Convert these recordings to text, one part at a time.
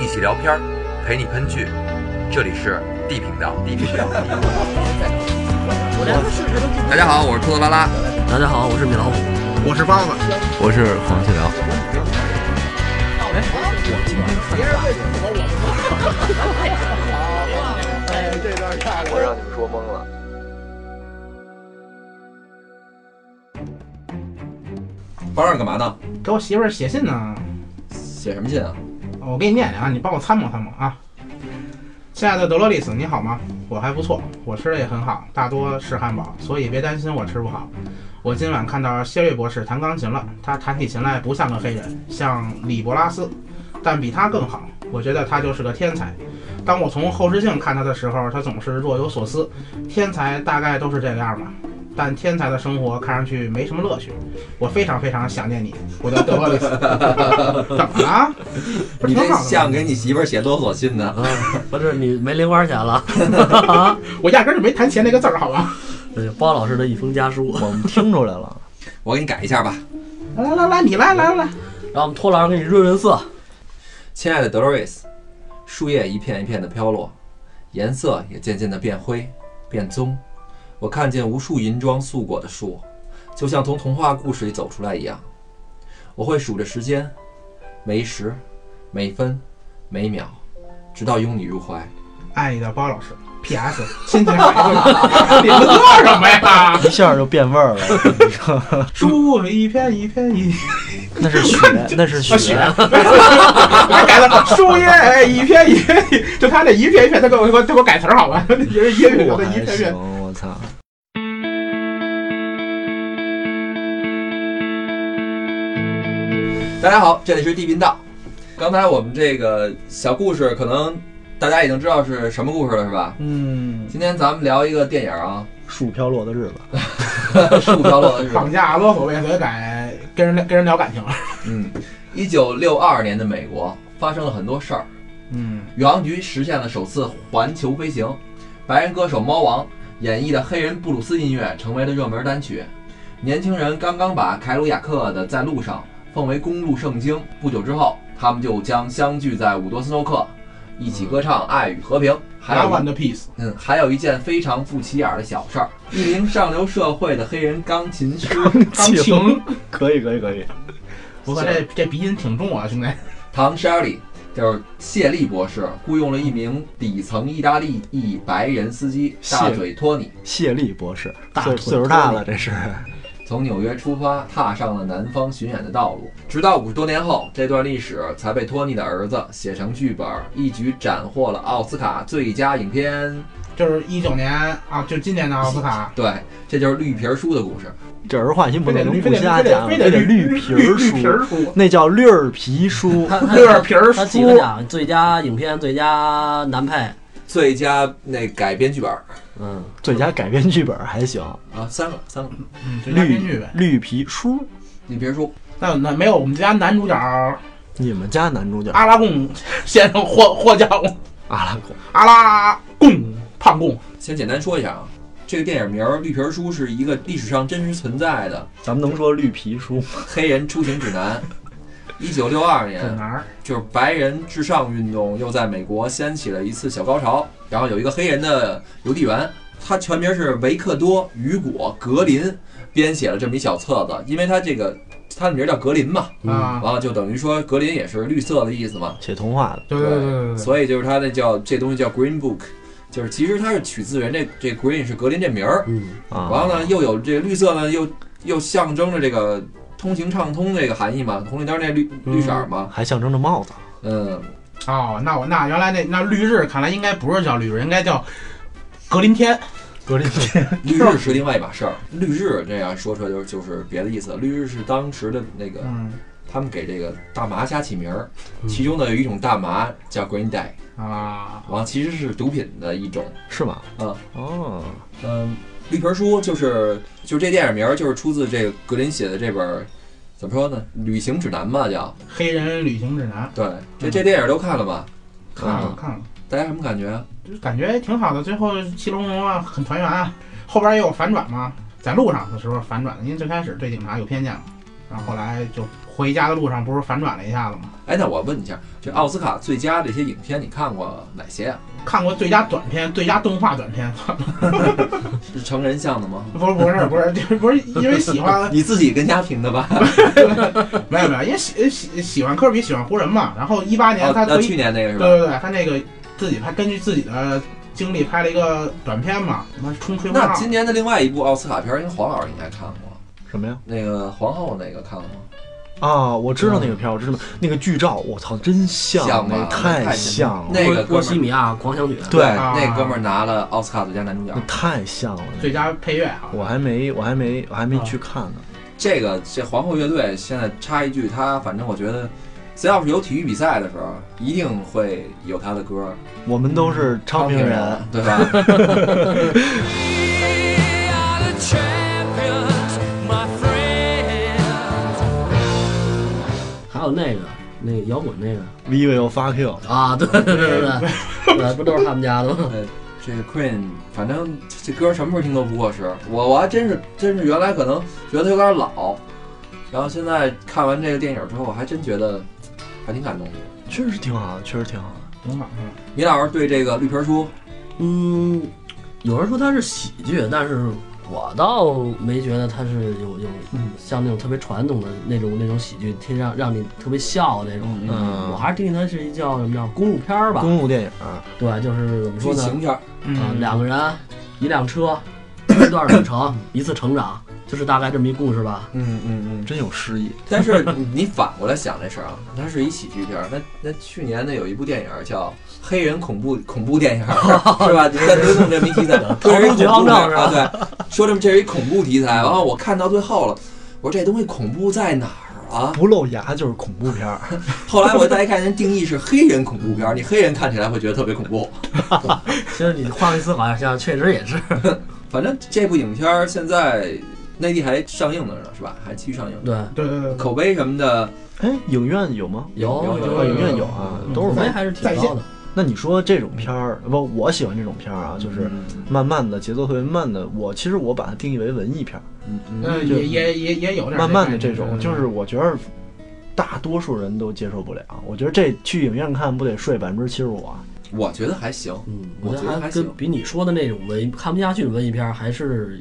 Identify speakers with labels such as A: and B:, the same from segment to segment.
A: 一起聊片儿，陪你喷剧。这里是 D 频道。D 频道。大家好，我是兔子拉拉。
B: 大家好，我是米老虎。
C: 我是包子，
D: 我是黄继辽。
A: 我让你们说懵了。
D: 包上干嘛呢？
C: 给我媳妇儿写信呢。
D: 写什么信啊？
C: 我给你念念啊，你帮我参谋参谋啊。亲爱的德罗丽丝，你好吗？我还不错，我吃的也很好，大多是汉堡，所以别担心我吃不好。我今晚看到谢瑞博士弹钢琴了，他弹起琴来不像个黑人，像李伯拉斯，但比他更好。我觉得他就是个天才。当我从后视镜看他的时候，他总是若有所思。天才大概都是这个样吧。但天才的生活看上去没什么乐趣。我非常非常想念你，我的德罗丽丝。怎么了？不是
D: 你这
C: 挺好的吗
D: 像给你媳妇儿写勒索信呢。
B: 啊，不是你没零花钱了？
C: 我压根儿就没谈钱那个字儿，好吧？
B: 对，包老师的一封家书。
E: 我们听出来了，
D: 我给你改一下吧。
C: 来来来来，你来来来，
B: 让我们托老师给你润润色。
D: 亲爱的德洛瑞斯，树叶一片一片的飘落，颜色也渐渐的变灰、变棕。我看见无数银装素裹的树，就像从童话故事里走出来一样。我会数着时间，每时、每分、每秒，直到拥你入怀。
C: 爱你的包老师。P.S. 亲情你们做什么呀？
E: 一下就变味儿了。
C: 树一片一片一，
E: 那是雪，那是
C: 啊雪
E: 雪。
C: 还改了树叶一片一片一，就他这一片一片，他给我给我他给我改词儿好吧？也是音乐
E: 我还
C: 的一片片
E: 行，。我操！
D: 大家好，这里是地频道。刚才我们这个小故事，可能大家已经知道是什么故事了，是吧？
E: 嗯，
D: 今天咱们聊一个电影啊，
E: 树飘落的日子，《
D: 树飘落的日子》。
C: 绑架勒索为所以改跟人跟人聊感情了。
D: 嗯，一九六二年的美国发生了很多事儿，
C: 嗯，
D: 宇航局实现了首次环球飞行，白人歌手猫王演绎的黑人布鲁斯音乐成为了热门单曲，年轻人刚刚把凯鲁亚克的《在路上》奉为公路圣经，不久之后，他们就将相聚在伍多斯诺克，一起歌唱《爱与和平》。还有
C: and Peace，
D: 嗯，还有一件非常不起眼的小事儿，一名上流社会的黑人钢琴师
C: 钢琴。
E: 可以可以可以。
C: 不过这这鼻音挺重啊，兄弟。
D: 唐 Shirley 就是谢利博士雇佣了一名底层意大利裔白人司机大嘴托尼，
E: 谢利博士，
C: 大
E: 岁数大了，这是。
D: 从纽约出发，踏上了南方巡演的道路。直到五十多年后，这段历史才被托尼的儿子写成剧本，一举斩获了奥斯卡最佳影片。
C: 就是一九年啊，就今年的奥斯卡，
D: 对，这就是绿皮书的故事。
E: 这儿化新不能不瞎讲，
C: 非得
E: 得绿皮儿书，那叫绿儿皮书。
B: 他他
C: 乐皮儿
B: 他几个
C: 书。
B: 奖？最佳影片、最佳男配。
D: 最佳那改编剧本
B: 嗯，
E: 最佳改编剧本还行，
D: 啊，三个三个
C: 嗯，
E: 绿。绿皮书。
D: 绿皮儿书。
C: 那那没有我们家男主角
E: 你们家男主角
C: 阿拉贡先生获获奖，
E: 阿拉贡，
C: 阿拉贡胖贡。
D: 先简单说一下啊，这个电影名儿《绿皮书》是一个历史上真实存在的
E: 咱们能说绿皮书吗？
D: 黑人出行指南。一九六二年，就是白人至上运动又在美国掀起了一次小高潮。然后有一个黑人的邮递员，他全名是维克多·雨果·格林，编写了这么一小册子。因为他这个他的名儿叫格林嘛，
C: 啊，
D: 完了就等于说格林也是绿色的意思嘛，
E: 写童话的，
C: 对对对对对对，
D: 所以就是他那叫这东西叫 Green Book，就是其实它是取自人这这 Green 是格林这名儿。
B: 嗯，
E: 啊，
D: 完了呢，又有这绿色呢，又又象征着这个通行畅通这个含义嘛，红绿灯那绿绿色儿嘛，
E: 还象征着帽子。
D: 嗯，
C: 哦，那我那原来那那绿日看来应该不是叫绿日，应该叫格林天。
E: 格林天，
D: 绿日是另外一码事儿。绿日这样说出来就是就是别的意思，绿日是当时的那个
C: 嗯
D: 他们给这个大麻瞎起名儿，
B: 嗯
D: 其中呢有一种大麻叫 Green Day，
C: 啊，
D: 完了其实是毒品的一种，
E: 是吗？
D: 嗯
E: 哦，
D: 嗯，绿皮儿书就是就是这电影名儿就是出自这个格林写的这本儿怎么说呢？旅行指南吧叫。
C: 黑人旅行指南
D: 对，这这电影都看了吧？
C: 看了看了，
D: 大家什么感觉啊？
C: 就是感觉挺好的。最后其龙龙啊，很团圆啊。后边也有反转嘛，在路上的时候反转的，因为最开始对警察有偏见嘛，然后后来就回家的路上不是反转了一下子吗？
D: 哎，那我问一下，这奥斯卡最佳这些影片你看过哪些啊？
C: 看过最佳短片、最佳动画短片，
D: 是成人向的吗？
C: 不是不是不是，就是不是因为喜欢，
D: 你自己跟家评的吧？
C: 没有没有，因为喜喜喜欢科比，喜欢湖人嘛。然后一八年
D: 哦，
C: 他
D: 去年那个是吧？
C: 对对对，他那个自己拍根据自己的经历拍了一个短片嘛，什么冲吹
D: 那。今年的另外一部奥斯卡片儿，应该黄老师应该看过，
E: 什么呀？
D: 那个皇后那个看了吗？
E: 啊，我知道那个片儿，我知道那个剧照，我操，真像，
D: 像吧
E: 那太
D: 太
E: 像了，
D: 那个哥们儿
B: 波西米亚狂想曲，
E: 对
C: 啊
D: 那哥们儿拿了奥斯卡最佳男主角
E: 那。太像了。
C: 最佳配乐啊。
E: 我还没，我还没，我还没去看呢。
D: 这个这皇后乐队现在插一句，他反正我觉得，只要是有体育比赛的时候，一定会有他的歌。
E: 我们都是昌平人，
D: 对吧？
B: 有那个那个摇滚那个
E: We will fuck you。
B: 啊，对对对对对，对，不都是他们家的吗？
D: 呃，这个 Queen，反正这歌什么时候听都不过时。我我还真是真是原来可能觉得有点老，然后现在看完这个电影之后，我还真觉得还挺感动的。
E: 确实挺好的，确实挺好的。
C: 挺好的
D: 米老师对这个绿皮书，
B: 嗯，有人说它是喜剧，但是我倒没觉得它是有有
D: 嗯
B: 像那种特别传统的那种那种喜剧，听让让你特别笑那种。
E: 嗯
B: 我还是定义它是一叫什么叫公路片儿吧？
E: 公路电影，
B: 对，就是怎么说呢？
D: 情片儿，
B: 啊，
C: 嗯，
B: 两个人，一辆车，一段旅程，一次成长，就是大概这么一故事吧。
D: 嗯嗯嗯。
E: 真有诗意。
D: 但是你你反过来想这事儿啊，它是一喜剧片儿。那那去年呢有一部电影叫《黑人恐怖恐怖电影》，是吧？你在推动这么一题材，这是一
B: 逃出
D: 恐怖片
B: 绝望症是吧
D: 儿啊，对，说这么这是一恐怖题材。然后我看到最后了，我说这东西恐怖在哪儿啊？
E: 不露牙就是恐怖片儿，
D: 后来我再一看，人定义是黑人恐怖片儿，你黑人看起来会觉得特别恐怖。
B: 其实你换位思考一下，确实也是。
D: 反正这部影片儿现在内地还上映呢，是吧？还继续上映。
B: 对，
C: 对对对对，
D: 口碑什么的，
E: 哎，影院有吗？
B: 有
D: 有
E: 有，影院有啊，
C: 嗯
E: 都是在。
B: 口碑还是挺高的。
E: 那你说这种片儿，不，我喜欢这种片儿啊，就是
D: 嗯
E: 慢慢的，节奏特别慢的。我其实我把它定义为文艺片儿，
D: 嗯嗯
C: 嗯，也也也也有点
E: 慢慢的
C: 这
E: 这种，就是我觉得大多数人都接受不了。我觉得这去影院看不得睡百分之七十五啊？
D: 我觉得还行。
B: 嗯，
D: 我
B: 觉得还跟比你说的那种文看不下去的文艺片儿还是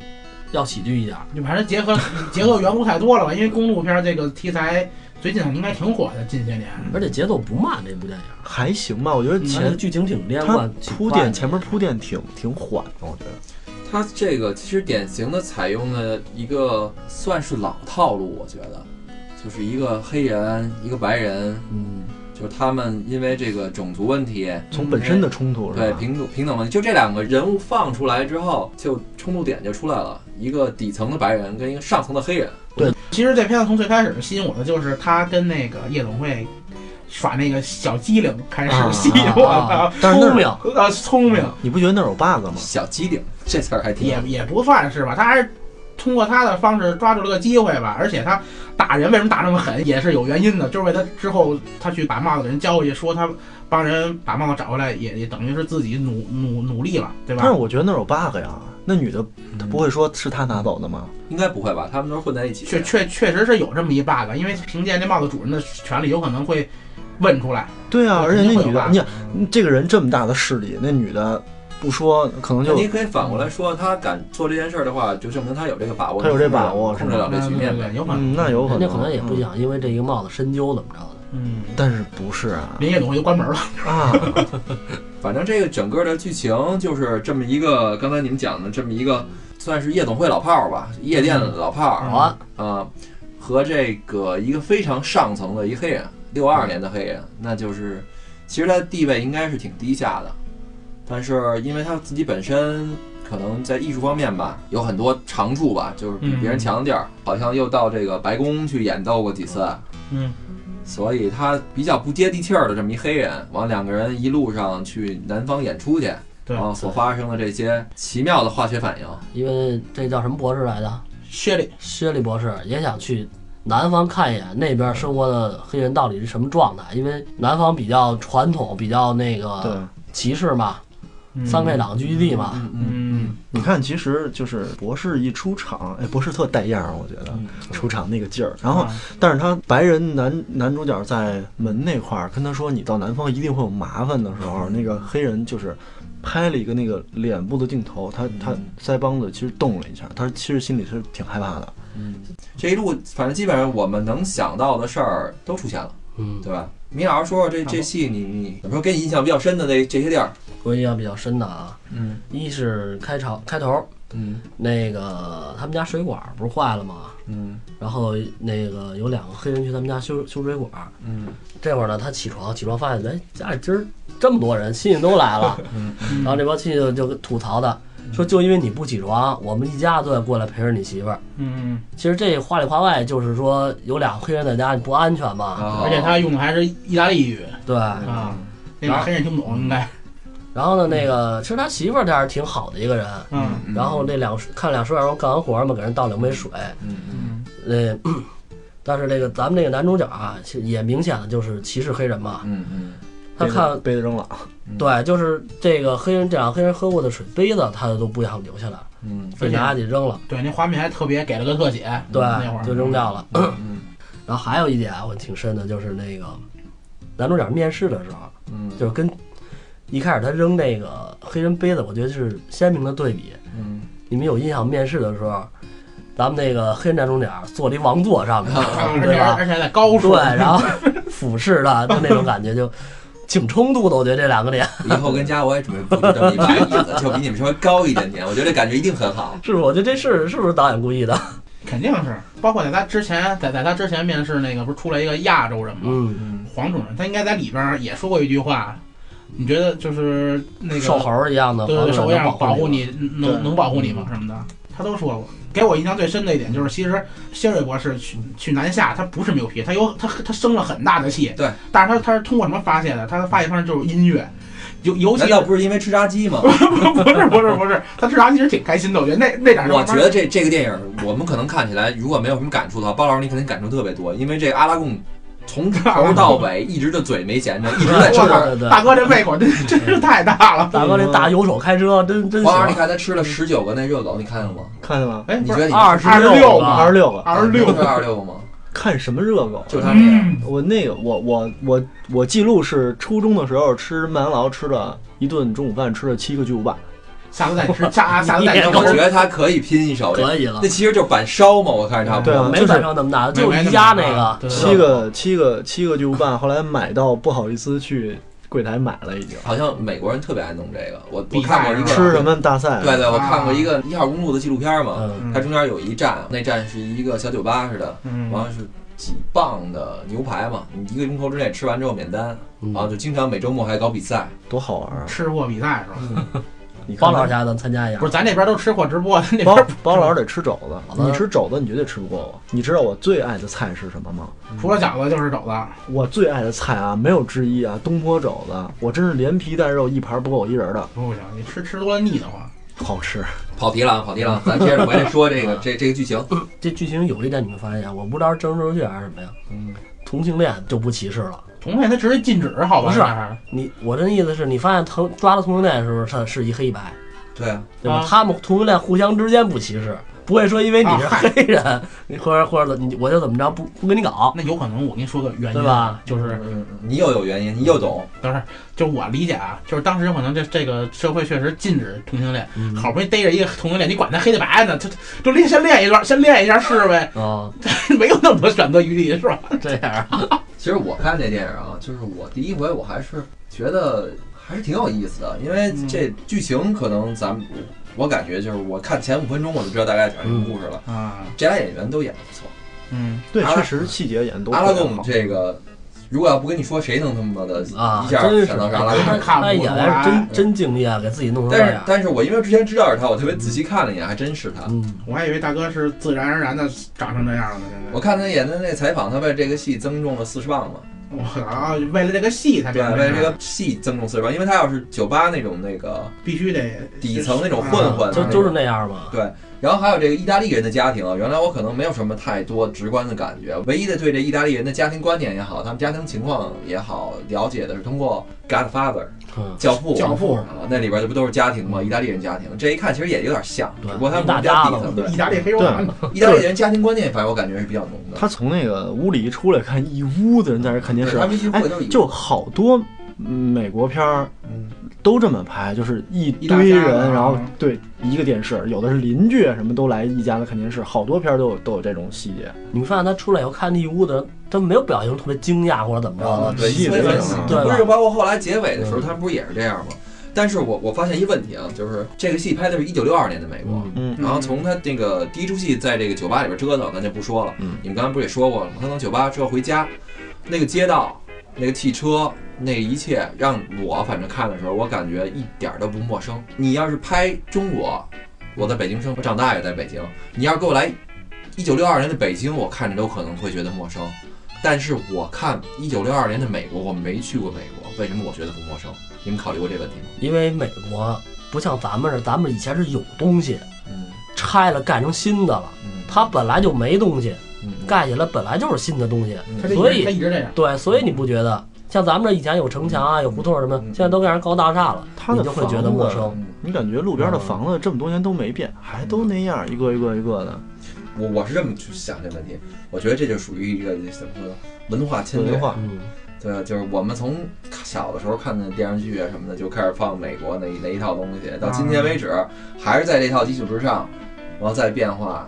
B: 要喜剧一点儿。
C: 你反正结合结合元素太多了吧？因为公路片这个题材最近应该挺火的，近些年。
B: 而且节奏不慢，这部电影，
E: 还行吧，我觉得前
B: 剧情挺连
E: 它
B: 贯，
E: 铺垫前面铺垫挺挺缓的，我觉得。
D: 它这个其实典型的采用了一个算是老套路，我觉得，就是一个黑人，一个白人，
B: 嗯，
D: 就是他们因为这个种族问题，
E: 从本身的冲突是吧？
D: 对平等平等问题，就这两个人物放出来之后，就冲突点就出来了，一个底层的白人跟一个上层的黑人。
C: 对其实这片子从最开始吸引我的就是他跟那个夜总会耍那个小机灵开始
E: 啊
C: 吸引我
B: 啊
C: 的，
E: 但是
B: 聪明，
C: 啊，聪明
E: 你不觉得那儿有 bug 吗？
D: 小机灵这词儿还挺
C: 也也不算是吧，他还是通过他的方式抓住了个机会吧，而且他打人为什么打那么狠也是有原因的，就是为他之后他去把帽子给人交过去，说他帮人把帽子找回来，也也等于是自己努努努力了，对吧？
E: 但是我觉得那儿有 bug 呀。那女的她不会说是她拿走的吗？
D: 应该不会吧？他们都是混在一起。
C: 确确确实是有这么一 bug，因为凭借这帽子主人的权利，有可能会问出来。
E: 对啊，而且那女的，你看这个人这么大的势力，那女的不说，可能就
D: 你可以反过来说，他敢做这件事儿的话，就证明他有这个把握，
E: 他有这把握
D: 控制了这局面呗。
C: 有可能。
E: 嗯，那有可能，
B: 人家可能也不想因为这一个帽子深究怎么着的。
C: 嗯，
E: 但是不是啊？
C: 连夜总会就关门了。
E: 啊，
D: 反正这个整个的剧情就是这么一个，刚才你们讲的这么一个，算是夜总会老炮儿吧，夜店老炮儿
B: 啊，
D: 啊、和这个一个非常上层的一个黑人，六二年的黑人，那就是其实他的地位应该是挺低下的，但是因为他自己本身可能在艺术方面吧有很多长处吧，就是比别人强的地儿，好像又到这个白宫去演奏过几次，
C: 嗯，
D: 所以他比较不接地气儿的这么一黑人，往两个人一路上去南方演出去，
C: 对
D: 然后所发生的这些奇妙的化学反应，
B: 因为这叫什么博士来的？
C: 薛里，
B: 薛利博士也想去南方看一眼那边生活的黑人到底是什么状态，因为南方比较传统，比较那
E: 对。
B: 个，歧视嘛，
C: 嗯
B: 三 K 党聚集地嘛，
D: 嗯嗯
C: 嗯，嗯
E: 你看，其实就是博士一出场，哎，博士特带样儿，我觉得出场那个劲儿。然后
C: 啊，
E: 但是他白人男男主角在门那块儿跟他说：“你到南方一定会有麻烦的时候，那个黑人就是拍了一个那个脸部的镜头，他他腮帮子其实动了一下，他其实心里是挺害怕的。嗯。
D: 这一路反正基本上我们能想到的事儿都出现了，
B: 嗯，
D: 对吧？米老师说说这这戏你你怎么说给你印象比较深的那这些地儿？
B: 我印象比较深的啊，
D: 嗯
B: 一是开场开头
D: 嗯
B: 那个他们家水管不是坏了吗？
D: 嗯
B: 然后那个有两个黑人去他们家修修水管，
D: 嗯
B: 这会儿呢，他起床，起床发现，哎，家里今儿这么多人，亲戚都来了。
D: 嗯
B: 然后这帮亲戚就就吐槽他，说就因为你不起床，我们一家都得过来陪着你媳妇儿。
C: 嗯，
B: 其实这话里话外就是说，有俩黑人在家，你不安全嘛？
D: 啊
C: 而且他用的还是意大利语
B: 对。
C: 啊，那俩黑人听不懂应该。
B: 然后呢，那个其实他媳妇儿这还是挺好的一个人。
C: 嗯
B: 然后那两看两水管工干完活嘛，给人倒两杯水。
D: 嗯
C: 嗯
B: 呃，但是这个咱们这个男主角啊，也明显的就是歧视黑人嘛。
D: 嗯嗯
B: 他看
E: 杯子扔了，
B: 对，就是这个黑人，这两个黑人喝过的水杯子，他都不想留下来，
D: 嗯
B: 非拿去扔了，
C: 对，那画面还特别给了个特写。
B: 对
C: 那会儿，
B: 就扔掉了。
D: 嗯
B: 然后还有一点啊我挺深的，就是那个男主角面试的时候，
D: 嗯
B: 就是跟一开始他扔那个黑人杯子，我觉得是鲜明的对比。
D: 嗯
B: 你们有印象？面试的时候，咱们那个黑人男主角坐了一王座上面，对吧？
C: 而且在高处。
B: 对，然后 俯视的，就那种感觉，就挺冲突的。我觉得这两个脸，
D: 以后跟家我也准备布置这么一排椅子，就比你们稍微高一点点，我觉得这感觉一定很好。
B: 是不是？我觉得这是是不是导演故意的？
C: 肯定是，包括在他之前，在在他之前面试那个，不是出来一个亚洲人吗？
B: 嗯，
D: 嗯
C: 黄种人，他应该在里边儿也说过一句话，你觉得就是那个
B: 瘦猴一样的，
C: 对对对，
B: 黄种人
C: 手一样
B: 保护
C: 你，能能保护你吗？什么的，他都说过。给我印象最深的一点就是，其实谢瑞博士去去南下，他不是没有脾气，他有他他生了很大的气。
D: 对，
C: 但是他他是通过什么发泄的？他的发泄方式就是音乐，尤尤其
D: 难道不是因为吃炸鸡吗？
C: 不是不是不是，他吃炸鸡其实挺开心的。我觉得那那点儿
D: 我觉得这这个电影，我们可能看起来如果没有什么感触的话，包老师你肯定感触特别多，因为这个阿拉贡从头到尾一直就嘴没闲着，一直在吃
C: 大哥这胃口真真是太大了。
B: 大哥这大油手开车真真
D: 黄老师，你，看他吃了十九个那热狗，你看见了吗？
E: 看见吗？
C: 哎，不是
D: 你觉得你
B: 二十
C: 二十六
B: 个
E: 二十六个，
C: 二十六
D: 是二十六个吗？
E: 看什么热狗？
D: 就他。
E: 我那个我我我我记录是初中的时候吃麦当劳吃了一顿中午饭，吃了七个巨无霸。
C: 下次再吃，下下次再吃。
B: 你
D: 我觉得他可以拼一手，
B: 可以了
D: 那。其实就是板烧嘛，我看着差不多。
E: 对啊
B: 没板烧那么大，就宜家那个
C: 对
E: 七个七个七个巨无霸，后来买到不好意思去柜台买了已经。
D: 好像美国人特别爱弄这个，我我看过一个
E: 吃什？么大赛？
D: 对对，我看过一个一号公路的纪录片嘛，
B: 嗯，
D: 它中间有一站，那站是一个小酒吧似的，
C: 嗯，
D: 完了是几磅的牛排嘛，你一个钟头之内吃完之后免单，
B: 嗯
D: 然后就经常每周末还搞比赛。
E: 多好玩啊！
C: 吃货比赛是吧？
E: 你看
B: 包老师家咱参加一下
C: 不，是，咱这边都吃货直播，那边
E: 包包老师得吃肘
B: 好
E: 子，
B: 的
E: 你吃肘子你绝对吃不过我。你知道我最爱的菜是什么吗？
C: 除了饺子就是肘子。
E: 我最爱的菜啊，没有之一啊，东坡肘子，我真是连皮带肉一盘不够我一人的，
C: 不行，你吃吃多了腻得慌。
E: 好吃。
D: 跑题了啊，跑题了啊，咱接着回来说这个这这个剧情。
B: 这剧情有一点你们发现啊，我不知道是政治正确还是什么呀？
D: 嗯，
B: 同性恋就不歧视了。
C: 同性恋他直接禁止，好吧？
B: 不是你我这意思是你发现同抓到同性恋的时候，他是一黑白，
D: 对啊，
B: 对吧？
C: 啊
B: 他们同性恋互相之间不歧视，不会说因为你是黑人，你或者或者你我就怎么着不不跟你搞，
C: 那有可能，我跟你说个原因，
B: 对吧？
C: 就是
D: 嗯，你又有原因，你又懂。
C: 不是，就是我理解啊，就是当时有可能这这个社会确实禁止同性恋，
B: 嗯。
C: 好不容易逮着一个同性恋，你管他黑的白的呢，他就练先练一段，先练一下试试呗，
B: 哦，
C: 没有那么多选择余地，是吧？
B: 这样。啊，
D: 其实我看这电影啊，就是我第一回我还是觉得还是挺有意思的，因为这剧情可能咱们我感觉就是我看前五分钟我就知道大概讲什么故事了。
C: 啊，
D: 这俩演员都演得不错，
C: 嗯，
E: 对，确实细节演得都
D: 阿拉贡这个，如果要不跟你说，谁能他妈的
B: 啊，
D: 一下
B: 真是
D: 想到是阿拉贡？
B: 他演的是真真敬业，给自己弄成这
D: 但是
B: 样。
D: 但是我因为之前知道是他，我特别仔细看了一眼，还真是他。
B: 嗯，
C: 我还以为大哥是自然而然的长成这样的呢，现
D: 我看他演的那采访，他为这个戏增重了四十磅嘛。
C: 在。我操，为了这个戏才
D: 对，为了这个戏增重四十磅，因为他要是酒吧那种那个
C: 必须得
D: 底层那种混混，
B: 就就是那样嘛。
D: 对，然后还有这个意大利人的家庭啊，原来我可能没有什么太多直观的感觉，唯一的对这意大利人的家庭观念也好，他们家庭情况也好，了解的是通过《Godfather》
B: 嗯，
D: 教父
C: 教父
D: 啊，那里边这不都是家庭吗？意大利人家庭，这一看其实也有点像，只不过他们
B: 一大
D: 比较
B: 家子
D: 底层对。
C: 意大利黑手党，
D: 意大利人家庭观念，反正我感觉是比较浓的。
E: 他从那个屋里一出来，看一屋子人在那儿看电视，
D: 他们一
E: 就好多嗯美国片儿
D: 嗯，
E: 都这么拍，就是一
C: 一
E: 堆人，然后对一个电视，有的是邻居什么都来一家子看电视，好多片儿都有都有这种细节。
B: 你们发现他出来以后看那一屋子人，他没有表情特别惊讶或者怎么着的，
D: 对，
B: 吧
D: 不是包括后来结尾的时候，
B: 嗯
D: 他不是也是这样吗？但是我我发现一问题啊，就是这个戏拍的是一九六二年的美国，
B: 嗯
E: 嗯
D: 然后从他那个第一出戏在这个酒吧里边折腾，咱就不说了。
E: 嗯
D: 你们刚才不是也说过了吗？他从酒吧之后回家，那个街道、那个汽车、那一切，让我反正看的时候，我感觉一点儿都不陌生。你要是拍中国，我在北京生我，长大也在北京，你要是给我来一九六二年的北京，我看着都可能会觉得陌生。但是我看一九六二年的美国，我没去过美国，为什么我觉得不陌生？你们考虑过这问题吗？
B: 因为美国不像咱们这，咱们以前是有东西
D: 嗯
B: 拆了盖成新的了，
D: 嗯，
B: 它本来就没东西，
D: 嗯
B: 盖起来本来就是新的东西，所以
C: 一直这样。
B: 对，所以你不觉得像咱们这以前有城墙啊，有胡同什么，
D: 嗯
B: 现在都盖成高大厦了，
E: 他的
B: 你就会觉得陌生。
D: 嗯
E: 你感觉路边的房子这么多年都没变，还都那样，一个一个一个的
D: 我我是这么去想这问题，我觉得这就属于一个怎么说呢，文化侵略。
E: 化。
B: 嗯，
D: 对，就是我们从小的时候看的电视剧啊什么的，就开始放美国那那一套东西，到今天为止，还是在这套基础之上，然后再变化。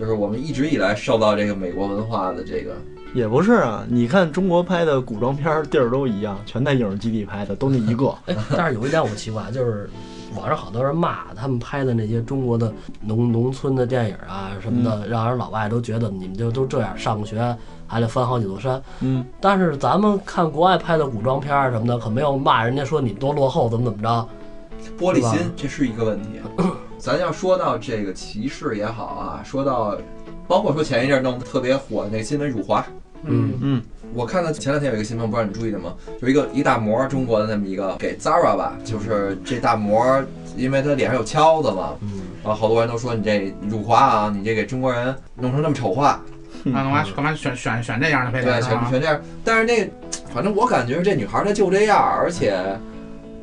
D: 就是我们一直以来受到这个美国文化的这个，
E: 也不是啊，你看中国拍的古装片儿地儿都一样，全在影视基地拍的，都那一个。
B: 哎，但是有一点我奇怪，就是网上好多人骂他们拍的那些中国的农农村的电影啊什么的，让人老外都觉得你们就都这样，上个学还得翻好几座山。
E: 嗯，
B: 但是咱们看国外拍的古装片儿什么的，可没有骂人家说你多落后，怎么怎么着。
D: 玻璃心，这是一个问题。咱要说到这个歧视也好啊，说到包括说前一阵弄得特别火的那个新闻辱华，
B: 嗯
E: 嗯，
D: 我看到前两天有一个新闻，不知道你注意了吗？就一个一大模，中国的那么一个给 Zara 吧，就是这大模，因为他脸上有敲子嘛，
B: 嗯，
D: 然后好多人都说你这辱华啊，你这给中国人弄成这么丑化，
C: 那，干嘛干嘛选选选这样的配
D: 对，
C: 角是吧？
D: 全全这样。但是那，反正我感觉这女孩她就这样，而且。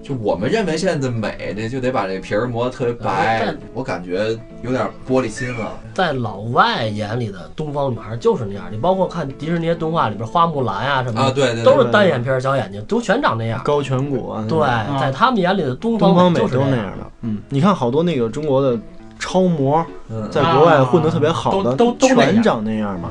D: 就我们认为现在的美，这就得把这皮儿磨得特别白
B: 但，
D: 我感觉有点玻璃心了。
B: 在老外眼里的东方女孩就是那样。你包括看迪士尼动画里边花木兰啊、什么的，
D: 啊，对对对，
B: 都是单眼皮儿、小眼睛，都全长那样。
E: 高颧骨啊，
B: 对
E: 种，
B: 在他们眼里的东
E: 东方美
B: 就是样。
E: 都那样的。嗯，你看好多那个中国的超模，
D: 嗯，
E: 在国外混得特别好的，
C: 啊都都都
E: 全长那样嘛。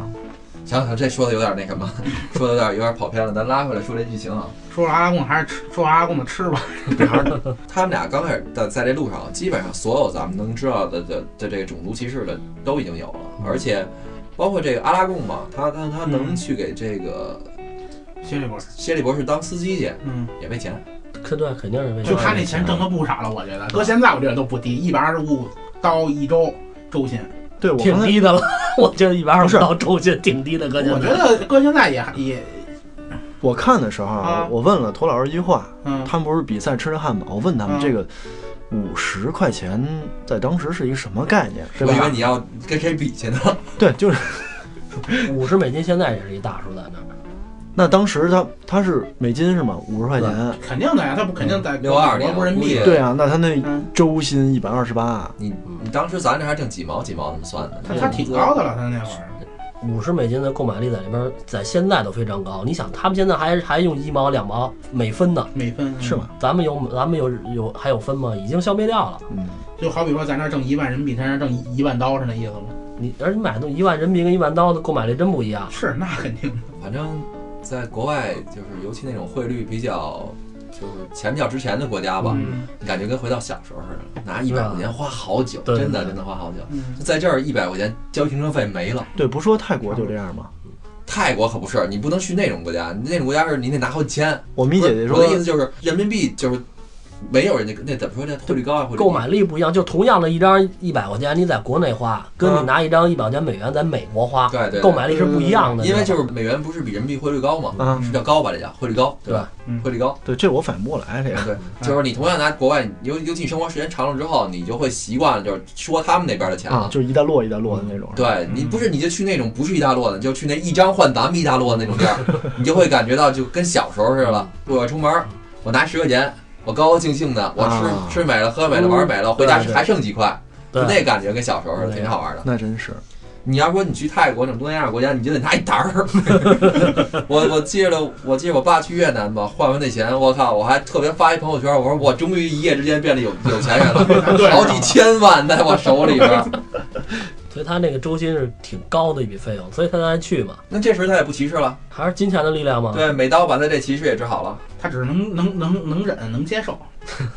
D: 想想这说的有点那什么，说的有点有点跑偏了，咱拉回来说这剧情啊。
C: 说阿拉贡还是吃，说阿拉贡的吃吧。
D: 他们俩刚开始在在这路上，基本上所有咱们能知道的的的这个种族歧视的都已经有了，而且包括这个阿拉贡嘛，他他他能去给这个
C: 谢利博士，
D: 谢利博士当司机去，
C: 嗯，
D: 也没钱。
B: 肯对，肯定是为
C: 就他那钱挣的不少了，我觉得。搁现在我觉得都不低，一百二十五刀一周周薪。
E: 对我
B: 挺低的了。我觉得一百二十到周薪挺低的，搁现在
C: 我觉得搁现在也也，
E: 我看的时候
C: 啊
E: 我问了涂老师一句话，
C: 嗯，
E: 他们不是比赛吃的汉堡，我问他们
C: 嗯
E: 这个五十块钱在当时是一个什么概念，是吧？
D: 我以为你要跟谁比去呢？
E: 对，就是
B: 五十美金现在也是一大数在那儿。
E: 那当时他他是美金是吗？五十块钱，
C: 肯定的呀，他不肯定在
D: 六二年
C: 国人民币。
E: 对啊，那他那
C: 嗯，
E: 周薪一百二十八，
D: 你你当时咱这还挣几毛几毛那么算的？
C: 他他挺高的了，他那会儿。
B: 五十美金的购买力在里边，在现在都非常高。你想，他们现在还还用一毛两毛每分呢，
C: 美分
E: 是？吗？
B: 咱们有咱们有有还有分吗？已经消灭掉了。
E: 嗯，
C: 就好比说咱这儿挣一万人民币，他那儿挣一万刀是那意思吗？
B: 你而你买东西一万人民币跟一万刀的购买力真不一样。
C: 是，那肯定的。
D: 反正在国外，就是尤其那种汇率比较就是钱比较值钱的国家吧，
C: 嗯
D: 感觉跟回到小时候似的，拿一百块钱花好久，
B: 对
D: 真的真的花好久。
C: 嗯，
D: 在这儿一百块钱交停车费没了。
E: 对，不说泰国就这样吗？
D: 泰国可不是，你不能去那种国家，那种国家是你得拿好几千。
E: 我们姐姐说
D: 我的意思就是人民币就是没有人家那怎么说呢汇率高啊，汇率
B: 购买力不一样，就同样的一张一百块钱，你在国内花，跟你
D: 嗯
B: 拿一张一百块钱美元在美国花，
D: 对对对
B: 购买力是不一样的。
D: 因为就是美元不是比人民币汇率高嘛，
E: 啊
D: 是叫高吧？这叫汇率高，对吧？
C: 嗯
D: 汇率高，
E: 对，这我反应不过来这个。
D: 对，就是你同样拿国外，尤尤其你生活时间长了之后，你就会习惯了就是说他们那边的钱
E: 啊，
D: 了。
E: 就是一大摞一大摞的那种。
D: 对你不是你就去那种不是一大摞的，你就去那一张换咱们一大摞的那种地儿，你就会感觉到就跟小时候似的了。我要出门，我拿十块钱，我高高兴兴的，我吃、
E: 啊
D: 吃美了，喝美了，玩美了，回家还剩几块，就那感觉跟小时候似的，挺好玩的。
E: 那真是，
D: 你要说你去泰国那种东南亚国家，你就得拿一沓儿。我我记着，我记着我爸去越南吧，换完那钱，我靠，我还特别发一朋友圈，我说我终于一夜之间变得有有钱人了，好几千万在我手里边儿。
B: 所以他那个周薪是挺高的一笔费用，所以他才去嘛，
D: 那这时他也不歧视了，
B: 还是金钱的力量嘛。
D: 对，美刀把他这歧视也治好了。
C: 他只是能能能能忍能接受，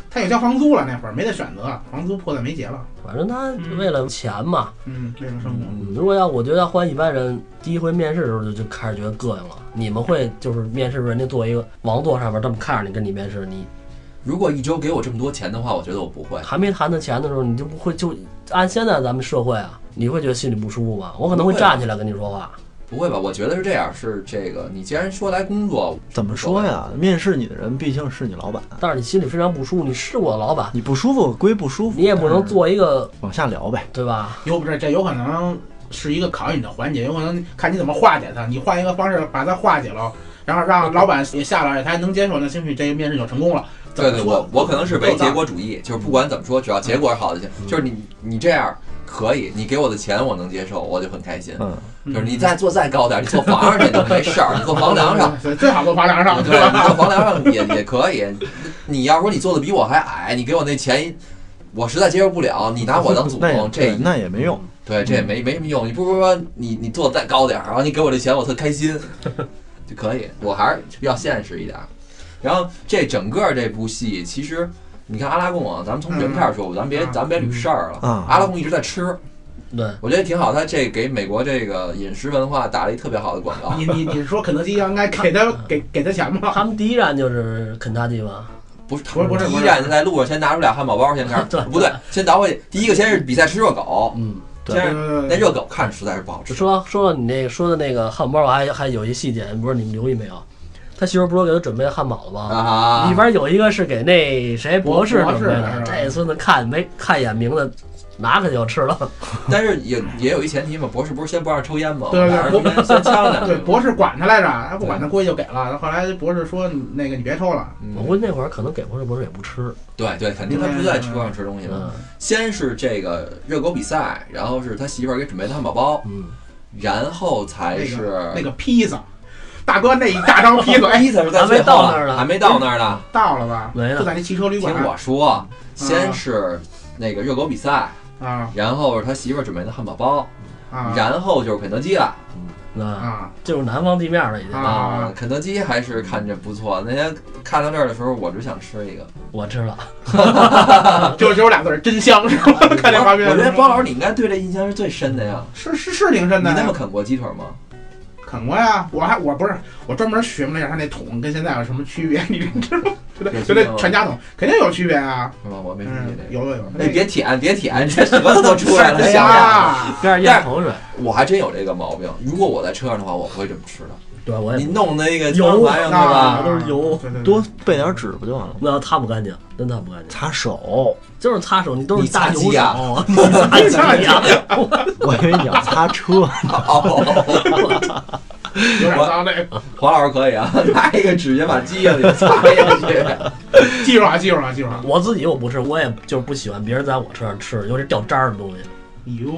C: 他也交房租了那会儿没得选择，房租迫在眉睫了，
B: 反正他为了钱嘛。
C: 嗯，为了生活，
B: 嗯，如果要我觉得要换一般人，第一回面试的时候就就开始觉得膈应了。你们会就是面试时候人家坐一个王座上面这么看着你跟你面试，你
D: 如果一周给我这么多钱的话，我觉得我不会。
B: 还没谈到钱的时候，你就不会就按现在咱们社会啊，你会觉得心里不舒服吗？我可能会站起来跟你说话。
D: 不会吧？我觉得是这样，是这个，你既然说来工作，
E: 怎么说呀？面试你的人毕竟是你老板，
B: 但是你心里非常不舒服，你是我的老板，
E: 你不舒服归不舒服，
B: 你也不能做一个
E: 往下聊呗。
B: 对吧？
C: 又不是这有可能是一个考验你的环节，有可能看你怎么化解它，你换一个方式把它化解了，然后让老板也下来，他还能接受，那兴许这个面试就成功了。怎
D: 对对，我我可能是唯结果主义，就是不管怎么说，只要结果是好的就行。就是你你这样可以，你给我的钱我能接受，我就很开心。
E: 嗯，
D: 就是你再做再高点儿，你坐房上去都没事儿，你坐房梁上，
C: 最好坐房梁上，
D: 对，你坐房梁上也也可以。你要说你做的比我还矮，你给我那钱，我实在接受不了，你拿我当祖宗，这
E: 那也没用。
D: 对这也没没什么用。你不如说你你做的再高点儿，然后你给我这钱，我特开心 就可以。我还是比较现实一点儿。然后这整个这部戏，其实你看阿拉贡啊，咱们从原片儿说，咱别
C: 嗯
D: 咱别捋事儿了。
E: 啊
D: 阿拉贡一直在吃，
B: 对，
D: 我觉得挺好。他这给美国这个饮食文化打了一特别好的广告。
C: 你你你是说肯德基应该给他 给给他钱吗？
B: 他们第一站就是肯德基吗，
D: 不是，
C: 不是不是
D: 第一站在路上先拿出俩汉堡包，先开始
B: 对
D: 不对，先倒回去。第一个先是比赛吃热狗，
B: 嗯。
E: 对
D: 先是那热狗看着实在是不好吃。
B: 说说到你那个说的那个汉堡包，我还还有一细节，不知道你们留意没有？他媳妇不是给他准备汉堡了吗？
D: 啊
B: 里边有一个是给那谁博士准备的这孙子看没看一眼名字，拿开就吃了。
D: 但是也也有一前提嘛，博士不是先不让抽烟吗？
C: 对对
D: 先呛两
C: 对，博士管他来着，他不管他过去就给了。后来博士说：“那个你别抽了。
B: 我
D: 嗯，
B: 估计那会儿可能给博士，博士也不吃。
D: 对对，肯定他不在车上吃东西嘛。
B: 嗯
D: 先是这个热狗比赛，然后是他媳妇儿给准备的汉堡包，
B: 嗯，
D: 然后才是
C: 那个披萨，大哥那一大张披萨，哎，
D: 披萨是在
B: 还没
D: 最后
B: 到那儿呢
D: 还没到那儿呢。
C: 到了吧？
B: 没呢
C: 就在那汽车旅馆听
D: 我说，先是那个热狗比赛，
C: 啊
D: 然后是他媳妇儿准备的汉堡包，
C: 啊
D: 然后就是肯德基了。
B: 那
C: 啊！
B: 就是南方地面了已经。
C: 啊
D: 啊，肯德基还是看着不错。那天看到这儿的时候，我只想吃一个。
B: 我吃了，
C: 就只有俩字儿，真香是吧？看这画面，
D: 我觉得包老师你应该对这印象是最深的呀。
C: 是是是挺深的。
D: 你那么啃过鸡腿吗？
C: 啃过呀？我还我不是我专门学了一下他那桶跟现在有什么区别，你知道吗？就那全家桶肯定有区别啊。
D: 是吧？我没注意
C: 嗯，
D: 这。
C: 有有有。
D: 你，别舔，别舔，这舌头都出来了，
C: 哎
D: 想想。
C: 呀，
B: 咽口水。
D: 我还真有这个毛病。如果我在车上的话，我不会这么吃的。
B: 对，我也
D: 你弄那个
B: 油
D: 玩意儿对吧？
C: 啊
B: 都是油
E: 多备点纸不就完了吗？
B: 那擦不干净，真擦不干净，
E: 擦手，
B: 就是擦手，你都是大
D: 鸡呀
B: 手，你擦鸡呀？
E: 我以为你要擦车。
D: 呢，
C: 有点脏这个。
D: 黄老师可以啊，拿一个纸先把鸡呀给擦下去。
C: 记住啊，记住啊，记住啊。
B: 我自己我不吃，我也就是不喜欢别人在我车上吃，尤其掉渣儿的东西。
C: 哟，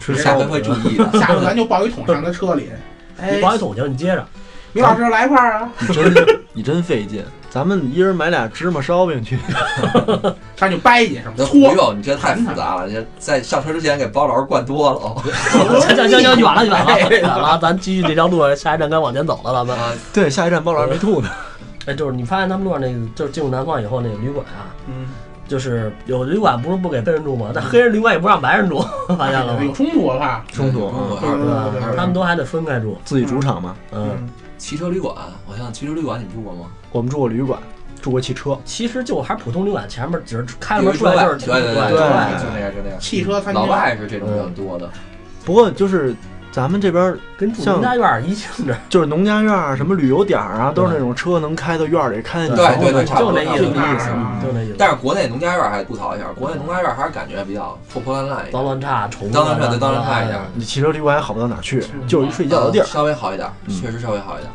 E: 吃
D: 下回会注意的。
C: 下次咱就抱一桶上他车里。哎
B: 你，抱一桶行，你接着。
C: 米老师来一块儿啊，
E: 你真你真费劲，咱们一人买俩芝麻烧饼去。
C: 上去掰去是吗？
D: 那不
C: 搓。
D: 用，你这太复杂了。你这在上车之前给包老师灌多了哦。
B: 行行行行，远了远了远了，咱继续这条路，下一站该往前走了，咱们。
D: 啊，
E: 对，下一站包老师没吐呢。
B: 哎，就是你发现他们路上那个，就是进入南方以后那个旅馆啊，
C: 嗯，
B: 就是有旅馆不是不给黑人住吗？但黑人旅馆也不让白人住，发现了
C: 有
B: 吗？
C: 冲突我怕。
E: 冲突
B: 他们都还得分开住。
E: 自己主场嘛，
B: 嗯，
C: 嗯，
D: 汽车旅馆，我想汽车旅馆你们住过吗？
E: 我们住过旅馆，住过汽车，
B: 其实就还是普通旅馆，前面只是开了
D: 有
B: 门出来就是
D: 对对对
E: 对
D: 就那样就那样。
C: 汽车餐厅
D: 老外是这种比较多的，
E: 不过就是咱们这边儿
B: 跟住农家院儿一性质，
E: 就是农家院儿、什么旅游点儿啊，都是那种车能开到院儿里，开进去
D: 对对对
B: 就那意思，
C: 就那意思
B: 就那意思。
D: 但是国内农家院还吐槽一下，国内农家院还是感觉比较破破烂烂，
B: 脏乱差，虫子
D: 脏乱差对脏乱差一点
E: 你汽车旅馆也好不到哪儿去，就是一睡觉的地儿。
D: 呃。稍微好一点，
E: 嗯。
D: 确实稍微好一点，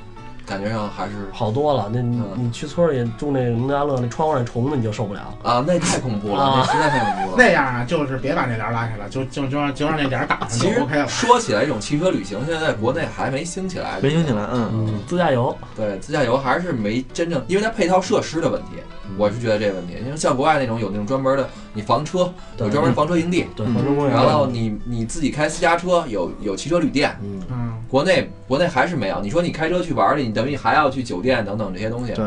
D: 感觉上还是
B: 好多了。那你
D: 嗯
B: 你去村里住那农家乐，那窗户那虫子你就受不了。
D: 啊，那太恐怖了，
B: 啊
D: 那实在太恐怖了。
C: 那样啊，就是别把那帘儿拉开了，就就就让就让那帘儿打开
D: 其实
C: 就 OK 了。
D: 说起来，这种汽车旅行现在在国内还没兴起来，
E: 没兴起来，嗯，
B: 嗯，自驾游，
D: 对，自驾游还是没真正，因为它配套设施的问题，我是觉得这个问题。因为像国外那种有那种专门的，你房车有专门房车营地，
B: 对，
E: 嗯
B: 环城公园。
D: 然后你你自己开私家车，有有汽车旅店。
B: 嗯，
C: 嗯，
D: 国内国内还是没有。你说你开车去玩儿去，你等于还要去酒店等等这些东西，
E: 对，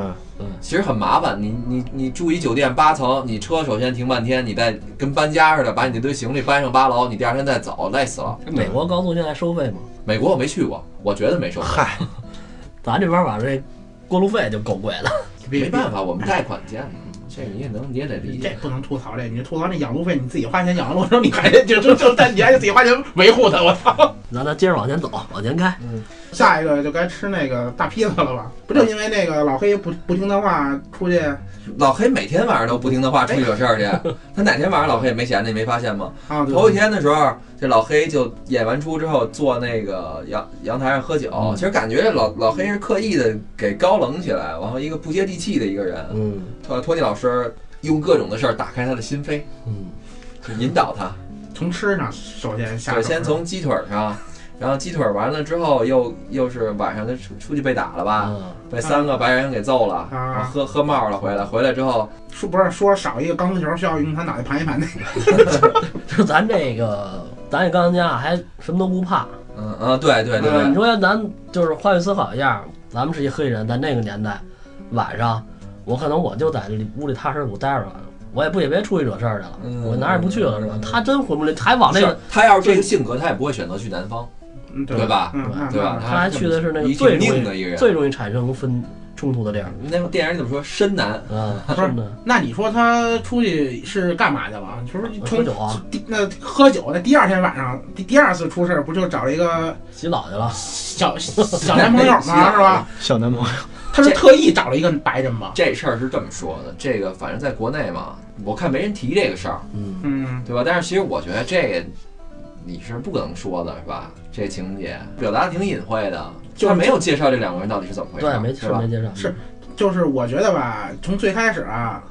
D: 其实很麻烦。你你你住一酒店八层，你车首先停半天，你再跟搬家似的把你那堆行李搬上八楼，你第二天再走，累死了。
B: 美国高速现在收费吗？
D: 美国我没去过，我觉得没收费。
E: 嗨，
B: 咱这边把这过路费就够贵了。
C: 别
D: 没办法，我们贷款建的，这个你也能你也得理解。
C: 这不能吐槽这，你吐槽那养路费，你自己花钱养完路之后，你还得就就就但你还得自己花钱维护它，我操！
B: 那咱接着往前走，往前开。
C: 嗯下一个就该吃那个大披萨了吧？不就因为那个老黑不不听他话出去
D: 老黑每天晚上都不听他话出去惹事儿去，他哪天晚上老黑也没闲着，你没发现吗？
C: 啊？
D: 头一天的时候，这老黑就演完出之后坐那个阳阳台上喝酒，
B: 嗯
D: 其实感觉这老老黑是刻意的给高冷起来，然后一个不接地气的一个人。
B: 嗯
D: 托托尼老师用各种的事儿打开他的心扉，
B: 嗯，
D: 就引导他。
C: 从吃上首先下手，
D: 先从鸡腿儿上，然后鸡腿儿完了之后，又又是晚上他出出去被打了吧，
B: 嗯。
D: 被三个白人给揍了，
C: 啊。
D: 然后喝喝冒了回来，回来之后，
C: 说不是说少一个钢丝球需要用他脑袋盘一盘那个，
B: 就咱这个，咱这钢琴家还什么都不怕。
D: 嗯嗯，对对对
B: 你，说咱就是换位思考一下，咱们是一黑人，在那个年代，晚上我可能我就在里屋里踏实我待着了，我也不也别出去惹事儿去了，
D: 嗯
B: 我哪儿也不去了是吧？他真混不吝，还往那个，
D: 他要是这个性格，他也不会选择去南方，
C: 嗯
D: 对吧
C: 嗯，
D: 对吧？
B: 他还去的是那个最容易
D: 挺硬的一个人。
B: 最容易产生分冲突的地儿。
D: 那个电影里怎么说？深南，
B: 啊，
C: 不是那你说他出去是干嘛去了？就是
B: 喝
C: 从
B: 酒
C: 那喝酒，那第二天晚上第第二次出事儿，不就找了一个
B: 洗澡去了。
C: 小小男朋友吗？是吧？
E: 小男朋友，
C: 他是特意找了一个白人吗？
D: 这事儿是这么说的，这个反正在国内嘛，我看没人提这个事儿，
B: 嗯，
C: 嗯，
D: 对吧？但是其实我觉得这个你是不能说的，是吧？这情节表达得挺隐晦的，
C: 就
D: 他没有介绍这两个人到底是怎么回事，
B: 对，没
D: 是吧
B: 是没？介绍。
C: 是就是我觉得吧，从最开始啊，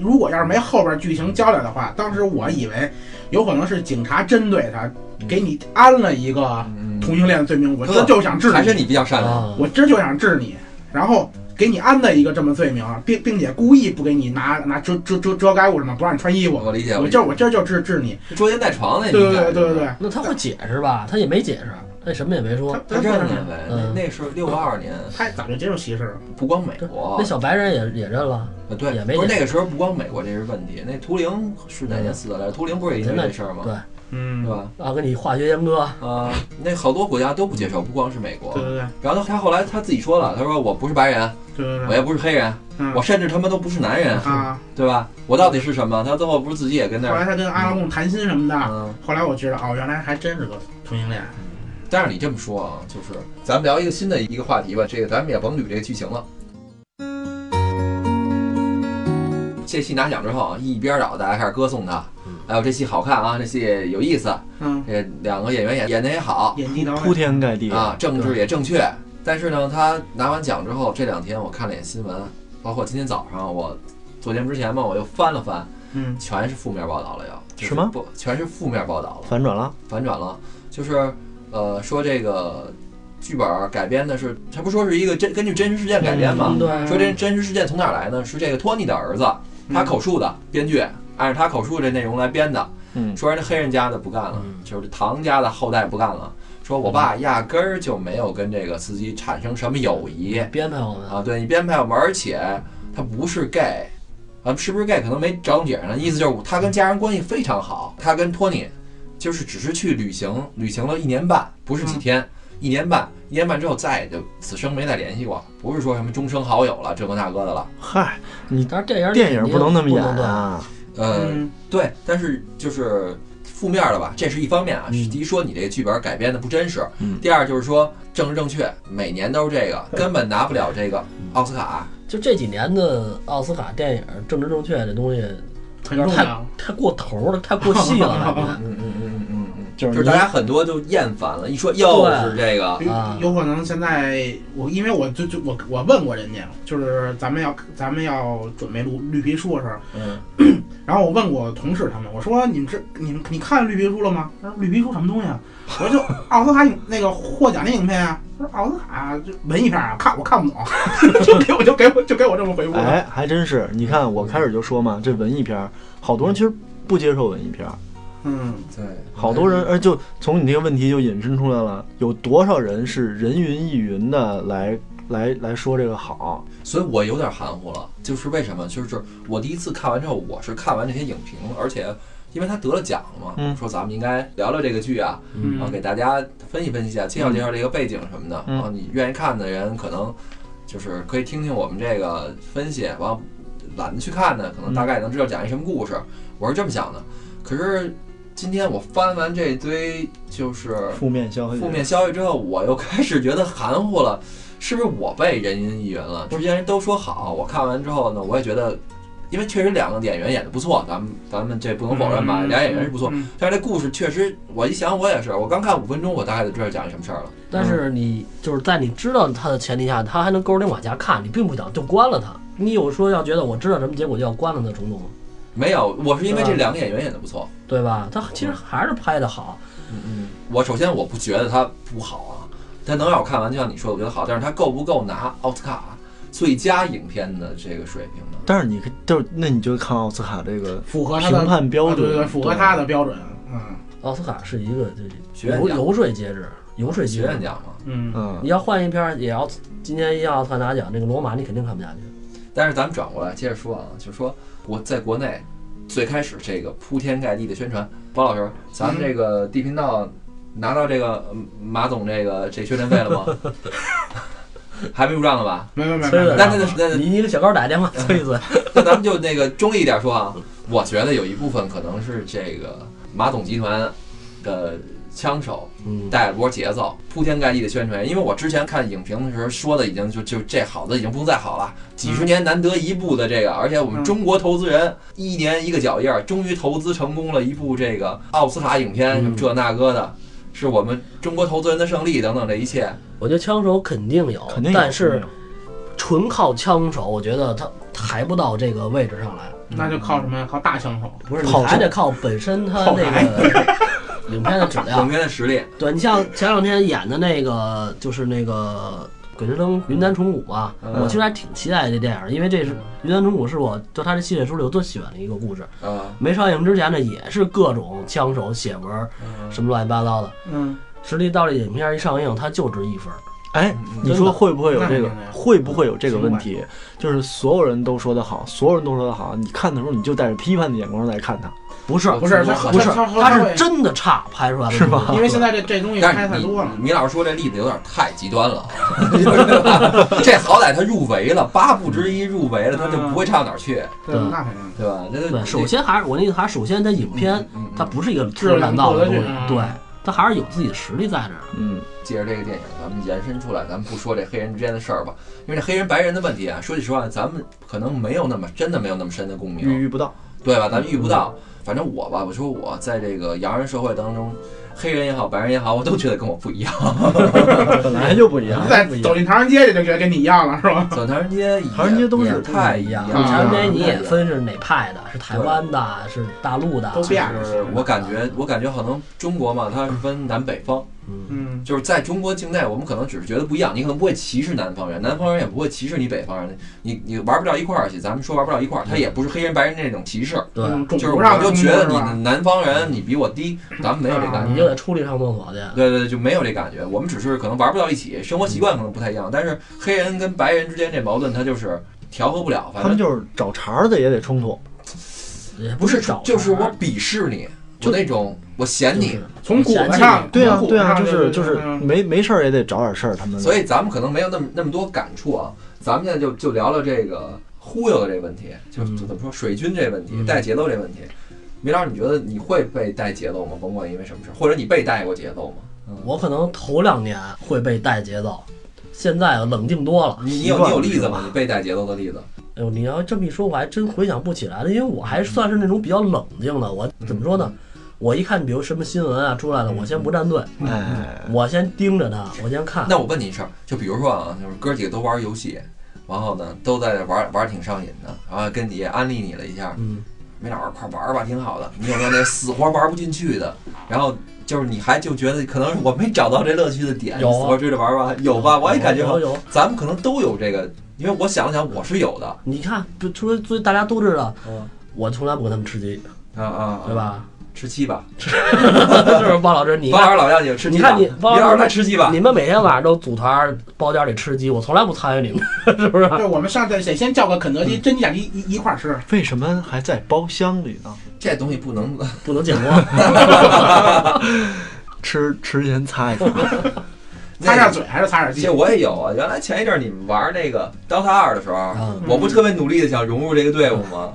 C: 如果要是没后边剧情交代的话，当时我以为有可能是警察针对他，给你安了一个
D: 嗯，
C: 同性恋罪名，我
D: 呵
C: 这就想治你，
D: 还是你比较善良。
B: 啊，
C: 我真就想治你，然后。给你安的一个这么罪名，并并且故意不给你拿拿遮遮遮遮盖物什么，不让你穿衣服，
D: 我理解，
C: 我
D: 理解
C: 今儿我今儿就治治你，
D: 捉奸在床那
C: 对对对对对对，
B: 那他会解释吧？他也没解释，他什么也没说
C: 他。
D: 他认认为
B: 嗯
D: 那那是六二年，
C: 他早就接受歧视了。
D: 不光美国
B: 那，小白人也也认了，
D: 呃对
B: 也，没
D: 不是那个时候不光美国这是问题，那图灵是哪年死的来着？图灵不是也因为这事儿吗？
B: 对
C: 嗯
D: 是，吧？
B: 啊，跟你化学阉割，
D: 啊，那好多国家都不接受，不光是美国
C: 对。对对
D: 然后他他后来他自己说了，他说我不是白人，
C: 对对对，
D: 我也不是黑人，
C: 嗯
D: 我甚至他妈都不是男人，
C: 啊，
D: 对吧？我到底是什么？他最后不是自己也跟那儿，
C: 后来他跟阿拉贡谈心什么的，
D: 嗯。
C: 后来我知道哦，原来还真是个同性恋。
D: 但是你这么说啊，就是咱们聊一个新的一个话题吧，这个咱们也甭捋这个剧情了。这戏拿奖之后啊，一边倒，大家开始歌颂他。哎呦，这戏好看啊，这戏有意思，
C: 嗯，
D: 这两个演员演演的也好。
C: 演技到
E: 铺
C: 位。
E: 天盖地
D: 啊，政治也正确。但是呢，他拿完奖之后，这两天我看了眼新闻，包括今天早上我做节目之前嘛，我又翻了翻，
C: 嗯，
D: 全是负面报道了，要。就是
E: 吗
D: 不，全是负面报道了。
E: 反转了，
D: 反转了，就是呃说这个剧本改编的是，他不说是一个真根据真实事件改编吗？
B: 对，
D: 说这真实事件从哪儿来呢？是这个托尼的儿子，他口述的，编剧按照他口述这内容来编的。
E: 嗯，
D: 说人家黑人家的不干了，
B: 嗯
D: 就是唐家的后代不干了。说我爸压根儿就没有跟这个司机产生什么友谊
B: 编排我们
D: 啊，对你编排我们，而且他不是 gay，啊，是不是 gay 可能没找解释呢，意思就是他跟家人关系非常好，他跟托尼就是只是去旅行，旅行了一年半，不是几天，一年半，一年半之后再也就此生没再联系过，不是说什么终生好友了，这个那个的了。
E: 嗨，你
B: 但是电影
E: 电影不能那么演
B: 对
E: 啊。
D: 呃，
C: 嗯
D: 对，但是就是负面的吧，这是一方面啊。
B: 嗯
D: 第一说你这个剧本改编的不真实，
E: 嗯
D: 第二就是说政治正确，每年都是这个，根本拿不了这个奥斯卡。
B: 就这几年的奥斯卡电影政治正确这东西
C: 有点
B: 太。太过头了，太过细了，
E: 就是
D: 就是大家很多就厌烦了，一说又是这个，
C: 有
B: 啊
C: 有可能现在我因为我就就我我问过人家，就是咱们要咱们要准备录绿皮书的时候，
D: 嗯，
C: 然后我问过同事他们，我说你们这你们你看绿皮书了吗？他说绿皮书什么东西啊？我说就 奥斯卡影那个获奖的影片啊。他说奥斯卡就文艺片啊，看我看不懂，就给我就给我就给我这么回复的。
E: 哎，还真是。你看，我开始就说嘛，这文艺片儿，好多人其实不接受文艺片儿，
C: 嗯，
D: 对，
E: 好多人，而就从你这个问题就引申出来了，有多少人是人云亦云的来来来说这个好？
D: 所以我有点含糊了，就是为什么？就是我第一次看完之后，我是看完这些影评，而且因为他得了奖了嘛，
E: 嗯
D: 说咱们应该聊聊这个剧啊，
C: 嗯
D: 然后给大家分析分析一下，介绍介绍这个背景什么的。
E: 嗯
D: 然后你愿意看的人，可能就是可以听听我们这个分析，完了懒得去看的，可能大概能知道讲一什么故事。我是这么想的。可是今天我翻完这堆就是
E: 负面消息，
D: 负面消息之后，我又开始觉得含糊了，是不是我被人云亦云了？之前人都说好，我看完之后呢，我也觉得，因为确实两个演员演的不错，咱们咱们这不能否认吧，
C: 嗯
D: 俩演员是不错。
C: 嗯
D: 但是这故事确实，我一想我也是，我刚看五分钟，我大概就知道讲一什么事儿了。
B: 但是你就是在你知道它的前提下，他还能勾着你往下看，你并不想就关了它。你有说要觉得我知道什么结果就要关了的冲动吗？
D: 没有，我是因为这两个演员演的不错。
B: 对吧？他其实还是拍的好，
D: 嗯嗯，我首先我不觉得他不好啊，他能让我看完，就像你说的，我觉得好，但是他够不够拿奥斯卡最佳影片的这个水平呢？
E: 但是你可就是那你就看奥斯卡这个
C: 符合他的
E: 评判标准，
C: 啊对对对，符合他的标准。嗯
B: 奥斯卡是一个就是
D: 学院奖
B: 游游说机制，游说
D: 学院。奖嘛。
C: 嗯
E: 嗯
B: 你要换一篇儿，也要今年一奥斯卡拿奖，那个罗马你肯定看不下去。
D: 但是咱们转过来接着说啊，就是说国在国内最开始这个铺天盖地的宣传，包老师，咱们这个地频道拿到这个嗯马总这个这宣传费了吗？还没入账呢吧？
C: 没没没
B: 催
D: 那那那
B: 你你给小高打个电话催一催。
D: 那咱们就那个中立一点说啊，我觉得有一部分可能是这个马总集团的枪手
B: 嗯，
D: 带着波节奏，铺天盖地的宣传。因为我之前看影评的时候说的已经就就这好的已经不能再好了，几十年难得一部的这个，而且我们
C: 嗯
D: 中国投资人一年一个脚印儿，终于投资成功了一部这个奥斯卡影片，
B: 嗯
D: 什么这那个的，是我们中国投资人的胜利等等这一切。
B: 我觉得枪手肯定有，
E: 肯定有
B: 但是纯靠枪手，我觉得他抬不到这个位置上来。
C: 那就靠什么呀？靠大枪手。
B: 不是，你还得靠本身他那个影片的质量
D: 影
B: 量。
D: 片的实力，
B: 对你像前两天演的那个，就是那个《鬼吹灯》云南虫谷嘛，
D: 嗯
B: 我其实还挺期待这电影，因为这是云南虫谷是我就他这系列书里我最喜欢的一个故事。
D: 啊，
B: 没上映之前呢，也是各种枪手、写文
D: 嗯
B: 什么乱七八糟的。
C: 嗯，
B: 实际到这影片一上映，它就值一分儿。
E: 哎，
D: 嗯
E: 你说会不会有这个？会不会有这个问题？就是所有人都说的好，所有人都说的好，你看的时候你就带着批判的眼光来看它。
B: 不是，
C: 不是他
B: 不是，
C: 他
B: 它是真的差拍出来的，
E: 是吧
C: 因为现在这这东西
D: 但是你
C: 拍太多了。
D: 米老师说这例子有点太极端了，这好歹他入围了，八部之一入围了，他就不会差到哪儿去，
C: 对，
B: 对
C: 那肯定。
D: 对吧？那
B: 对，首先还是我那意思，还是首先他影片它不是一个
C: 质量，过
B: 对
C: 得去，
B: 它还是有自己的实力在这儿。
E: 嗯，
D: 借着这个电影，咱们延伸出来，咱们不说这黑人之间的事儿吧，因为这黑人白人的问题啊，说句实话，咱们可能没有那么真的没有那么深的共鸣，
E: 遇遇不到。
D: 对吧？咱们遇不到。反正我吧，我说我在这个洋人社会当中，黑人也好，白人也好，我都觉得跟我不一样。
E: 本来就不一样
C: 你。在走进唐人街去就觉得跟你一样了，是吧？
D: 走唐人街也，
E: 唐人街都是
D: 太一样
B: 你
D: 了。
B: 唐人街你也分是哪派的，是台湾的，是大陆的，
C: 都变了
D: 就是我感觉，我感觉可能中国嘛，它是分南北方，
B: 嗯，
C: 嗯，
D: 就是在中国境内，我们可能只是觉得不一样，你可能不会歧视南方人，南方人也不会歧视你北方人，你你玩不到一块儿去。咱们说玩不到一块儿，他也不是黑人白人那种歧视，
B: 对，
D: 就是我就觉得你南方人你比我低，咱们没有这感觉。
B: 你就得出力上厕所去。
D: 对对对，就没有这感觉。我们只是可能玩不到一起，生活习惯可能不太一样，但是黑人跟白人之间这矛盾，他就是调和不了。反正
E: 他们就是找茬儿的也得冲突。
B: 也
D: 不是
B: 找，
D: 就是我鄙视你，就那种我嫌你，
C: 从骨子上，
E: 对啊对啊，就是就是
C: 嗯
E: 没没事儿也得找点事儿，他们。
D: 所以咱们可能没有那么那么多感触啊。咱们现在就就聊聊这个忽悠的这个问题，就
B: 嗯
D: 就怎么说水军这问题，
B: 嗯
D: 带节奏这问题。米老师，你觉得你会被带节奏吗？甭管因为什么事儿，或者你被带过节奏吗？嗯，
B: 我可能头两年会被带节奏，现在冷静多了。
D: 你你有你有例子吗？你被带节奏的例子？
B: 哎呦，你要这么一说，我还真回想不起来了，因为我还算是那种比较冷静的。我怎么说呢？我一看，比如什么新闻啊出来了，我先不站队，
E: 哎，
B: 我先盯着他，我先看。
D: 那我问你一事儿，就比如说啊，就是哥几个都玩游戏，然后呢都在这玩玩挺上瘾的，然后跟你也安利你了一下，
B: 嗯，
D: 梅老师快玩儿吧，挺好的。你有没有那死活玩不进去的？然后就是你还就觉得可能是我没找到这乐趣的点，
B: 有啊
D: 死活追着玩儿吧？有吧？我也感觉
B: 有有。
D: 咱们可能都有这个，因为我想了想，我是有的。
B: 你看，就除了所以大家都知道，
D: 嗯
B: 我从来不跟他们吃鸡，
D: 啊啊，
B: 对？吧？
D: 吃鸡吧，
B: 是不是包老师？你看
D: 包老师老让你吃鸡吧，
B: 你看你包
D: 米老师
B: 老师
D: 来吃鸡吧。
B: 你们每天晚上都组团包间里吃鸡，我从来不参与你们，是不是？
C: 对，我们上得得先叫个肯德
B: 嗯
C: 基、真鸡、假鸡一一块儿吃。
E: 为什么还在包厢里呢？
D: 这东西不能，
B: 不能见光。
E: 吃吃前擦一擦。
C: 擦下嘴还是擦点鸡
D: 其实？我也有啊。原来前一阵儿你们玩那个 DOTA 二的时候，
B: 嗯
D: 我不特别努力的想融入这个队伍吗？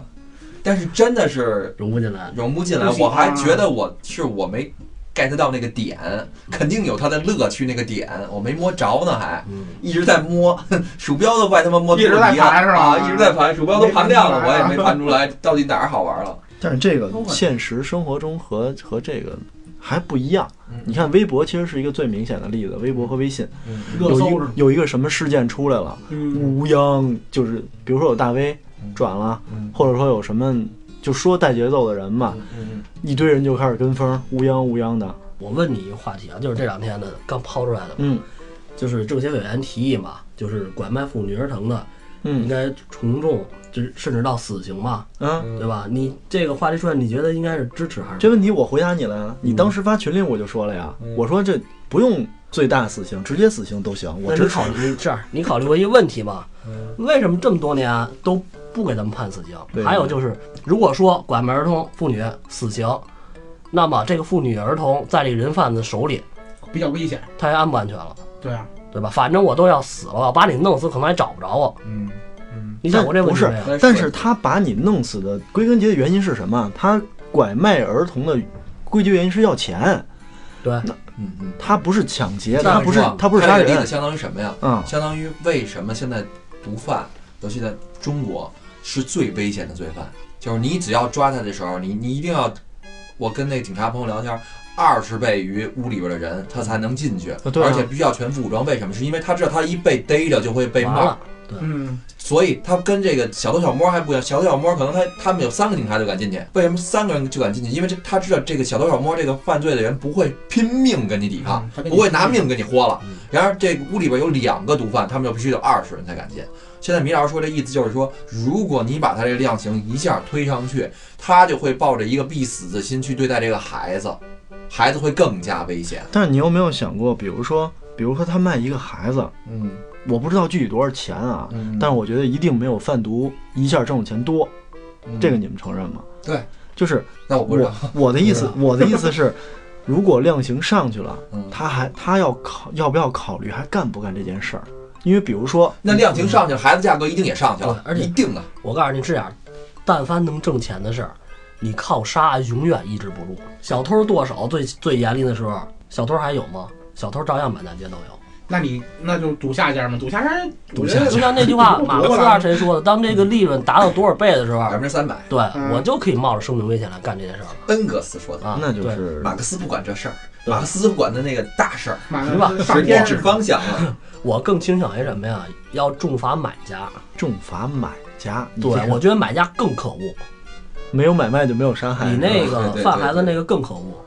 D: 但是真的是
B: 融不进来。
D: 融不进来，我还觉得我是我没 get 到那个点，肯定有它的乐趣那个点，我没摸着呢，还
B: 嗯，
D: 一直在摸，鼠标都快他妈摸
C: 一直在盘是吧？
D: 啊，一直在盘，鼠标都盘亮了，我也没盘出来到底哪儿好玩了。
E: 但是这个现实生活中和和这个还不一样。
D: 嗯。
E: 你看微博其实是一个最明显的例子，微博和微信有一
C: 热搜。
E: 有一个什么事件出来了，
C: 嗯，
E: 乌泱就是比如说有大 V 转了，
D: 嗯
E: 或者说有什么就说带节奏的人嘛，
D: 嗯
E: 一堆人就开始跟风，乌泱乌泱的。
B: 我问你一个话题啊，就是这两天的刚抛出来的，
E: 嗯
B: 就是政协委员提议嘛，就是拐卖妇女儿童的嗯应
E: 嗯
B: 该从重，就是甚至到死刑嘛，
E: 嗯，
B: 对吧？你这个话题出来，你觉得应该是支持还是？
E: 这问题我回答你了呀。你当时发群里我就说了呀，我说这不用最大死刑，直接死刑都行，我支持
B: 那你考。虑你这样，你考虑过一个问题吗？为什么这么多年都不给咱们判死刑？还有就是，如果说拐卖儿童妇女死刑，那么这个妇女儿童在这个人贩子手里，
C: 比较危险。
B: 他还安不安全了？
C: 对啊，
B: 对吧？反正我都要死了，我把你弄死，可能还找不着我。
D: 嗯嗯，
B: 你想过这问
E: 不是
B: 题没有？
E: 但是他把你弄死的归根结底原因是什么？他拐卖儿童的归结原因是要钱，
B: 对，
D: 嗯嗯，
E: 他不是抢劫，他不是他不是杀人。
D: 相当于什么呀？
E: 嗯，
D: 相当于为什么现在毒贩，尤其在中国是最危险的罪犯，就是你只要抓他的时候，你你一定要，我跟那警察朋友聊天。二十倍于屋里边的人，他才能进去，
E: 对啊
D: 而且必须要全副武装。为什么？是因为他知道他一被逮着就会被骂
C: 嗯，
D: 所以他跟这个小偷小摸还不一样。小偷小摸可能他他们有三个警察就敢进去，为什么三个人就敢进去？因为这他知道这个小偷小摸这个犯罪的人不会拼命跟你抵抗
C: 嗯，他跟你
D: 不会拿命跟你豁了
B: 嗯。
D: 然而这个屋里边有两个毒贩，他们就必须得二十人才敢进。现在米老师说这意思就是说，如果你把他这个量刑一下推上去，他就会抱着一个必死的心去对待这个孩子，孩子会更加危险。
E: 但是你有没有想过，比如说，比如说他卖一个孩子，
D: 嗯
E: 我不知道具体多少钱啊，
D: 嗯
E: 但是我觉得一定没有贩毒一下挣的钱多，这个你们承认吗？
D: 对，
E: 就是
D: 那我不知道
E: 我。我的意思，我的意思是，如果量刑上去了，
D: 嗯
E: 他还他要考要不要考虑还干不干这件事儿？因为比如说，
D: 那量刑上去了，孩子价格一定也上去了，
B: 而且
D: 一定的。
B: 我告诉你这样，但凡能挣钱的事儿，你靠杀永远抑制不住。小偷剁手最最严厉的时候，小偷还有吗？小偷照样满大街都有。
C: 那你那就赌下家嘛，赌下家，赌下
B: 就像那句话，马克思啊谁说的？当这个利润达到多少倍的时候
D: 百，分之三百，
B: 对
C: 嗯
B: 我就可以冒着生命危险来干这件事儿了
D: 恩格斯说的。
B: 啊！
E: 那就是
D: 马克思不管这事儿，马克思管的那个大事儿，
C: 马
B: 是吧
C: 上上天
D: 指方向了。
B: 我更倾向于什么呀？要重罚买家。
E: 重罚买家。
B: 对，我觉得买家更可恶，
E: 没有买卖就没有伤害。
B: 你那个
D: 对对对
B: 贩孩子那个更可恶。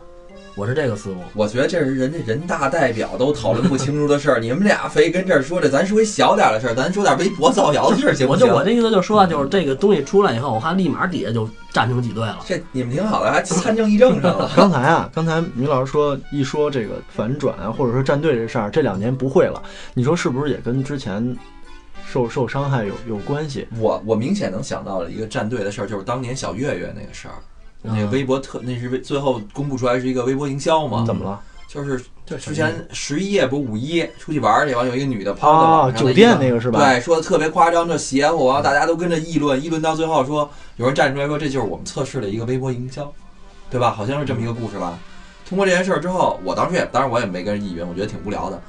B: 我是这个思路。
D: 我觉得这是人家人大代表都讨论不清楚的事儿，你们俩非跟这儿说这，咱说一小点儿的事儿，咱说点微博造谣的事儿行不行？
B: 我就我这意思就是说啊，就是这个东西出来以后，我看立马底下就站成几队了。
D: 这你们挺好的，还参政议政上了。
E: 刚才啊，刚才米老师说一说这个反转啊，或者说站队这事儿，这两年不会了。你说是不是也跟之前受受伤害有有关系？
D: 我我明显能想到了一个站队的事儿，就是当年小岳岳那个事儿。那个微博特那是微最后公布出来是一个微博营销嘛？
E: 怎么了？
D: 就是
E: 这
D: 之前十一夜不是五一出去玩儿去，完有一个女的抛在
E: 啊，
D: 网上，
E: 酒店那个是吧？
D: 对，说的特别夸张，这邪乎，然后大家都跟着议论，议论到最后说，有人站出来说这就是我们测试的一个微博营销，对吧？好像是这么一个故事吧。通过这件事儿之后，我当时也，当然我也没跟人议论，我觉得挺无聊的。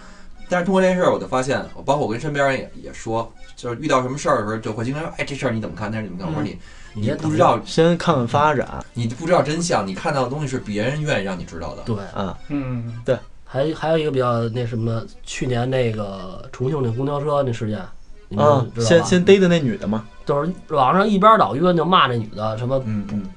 D: 但是通过这件事儿，我就发现，包括我跟身边人也也说，就是遇到什么事儿的时候，就会经常说，哎，这事儿你怎么看？那你怎么看？我说你你
B: 也
D: 不知道，
E: 先看看发展。
D: 你不知道真相，你看到的东西是别人愿意让你知道的。
B: 对，
E: 啊，
C: 嗯，
B: 还还有一个比较那什么，去年那个重庆那公交车那事件，你们
E: 啊，
B: 知道？
E: 先先逮的那女的嘛，
B: 就是网上一边倒一边就骂这女的，什么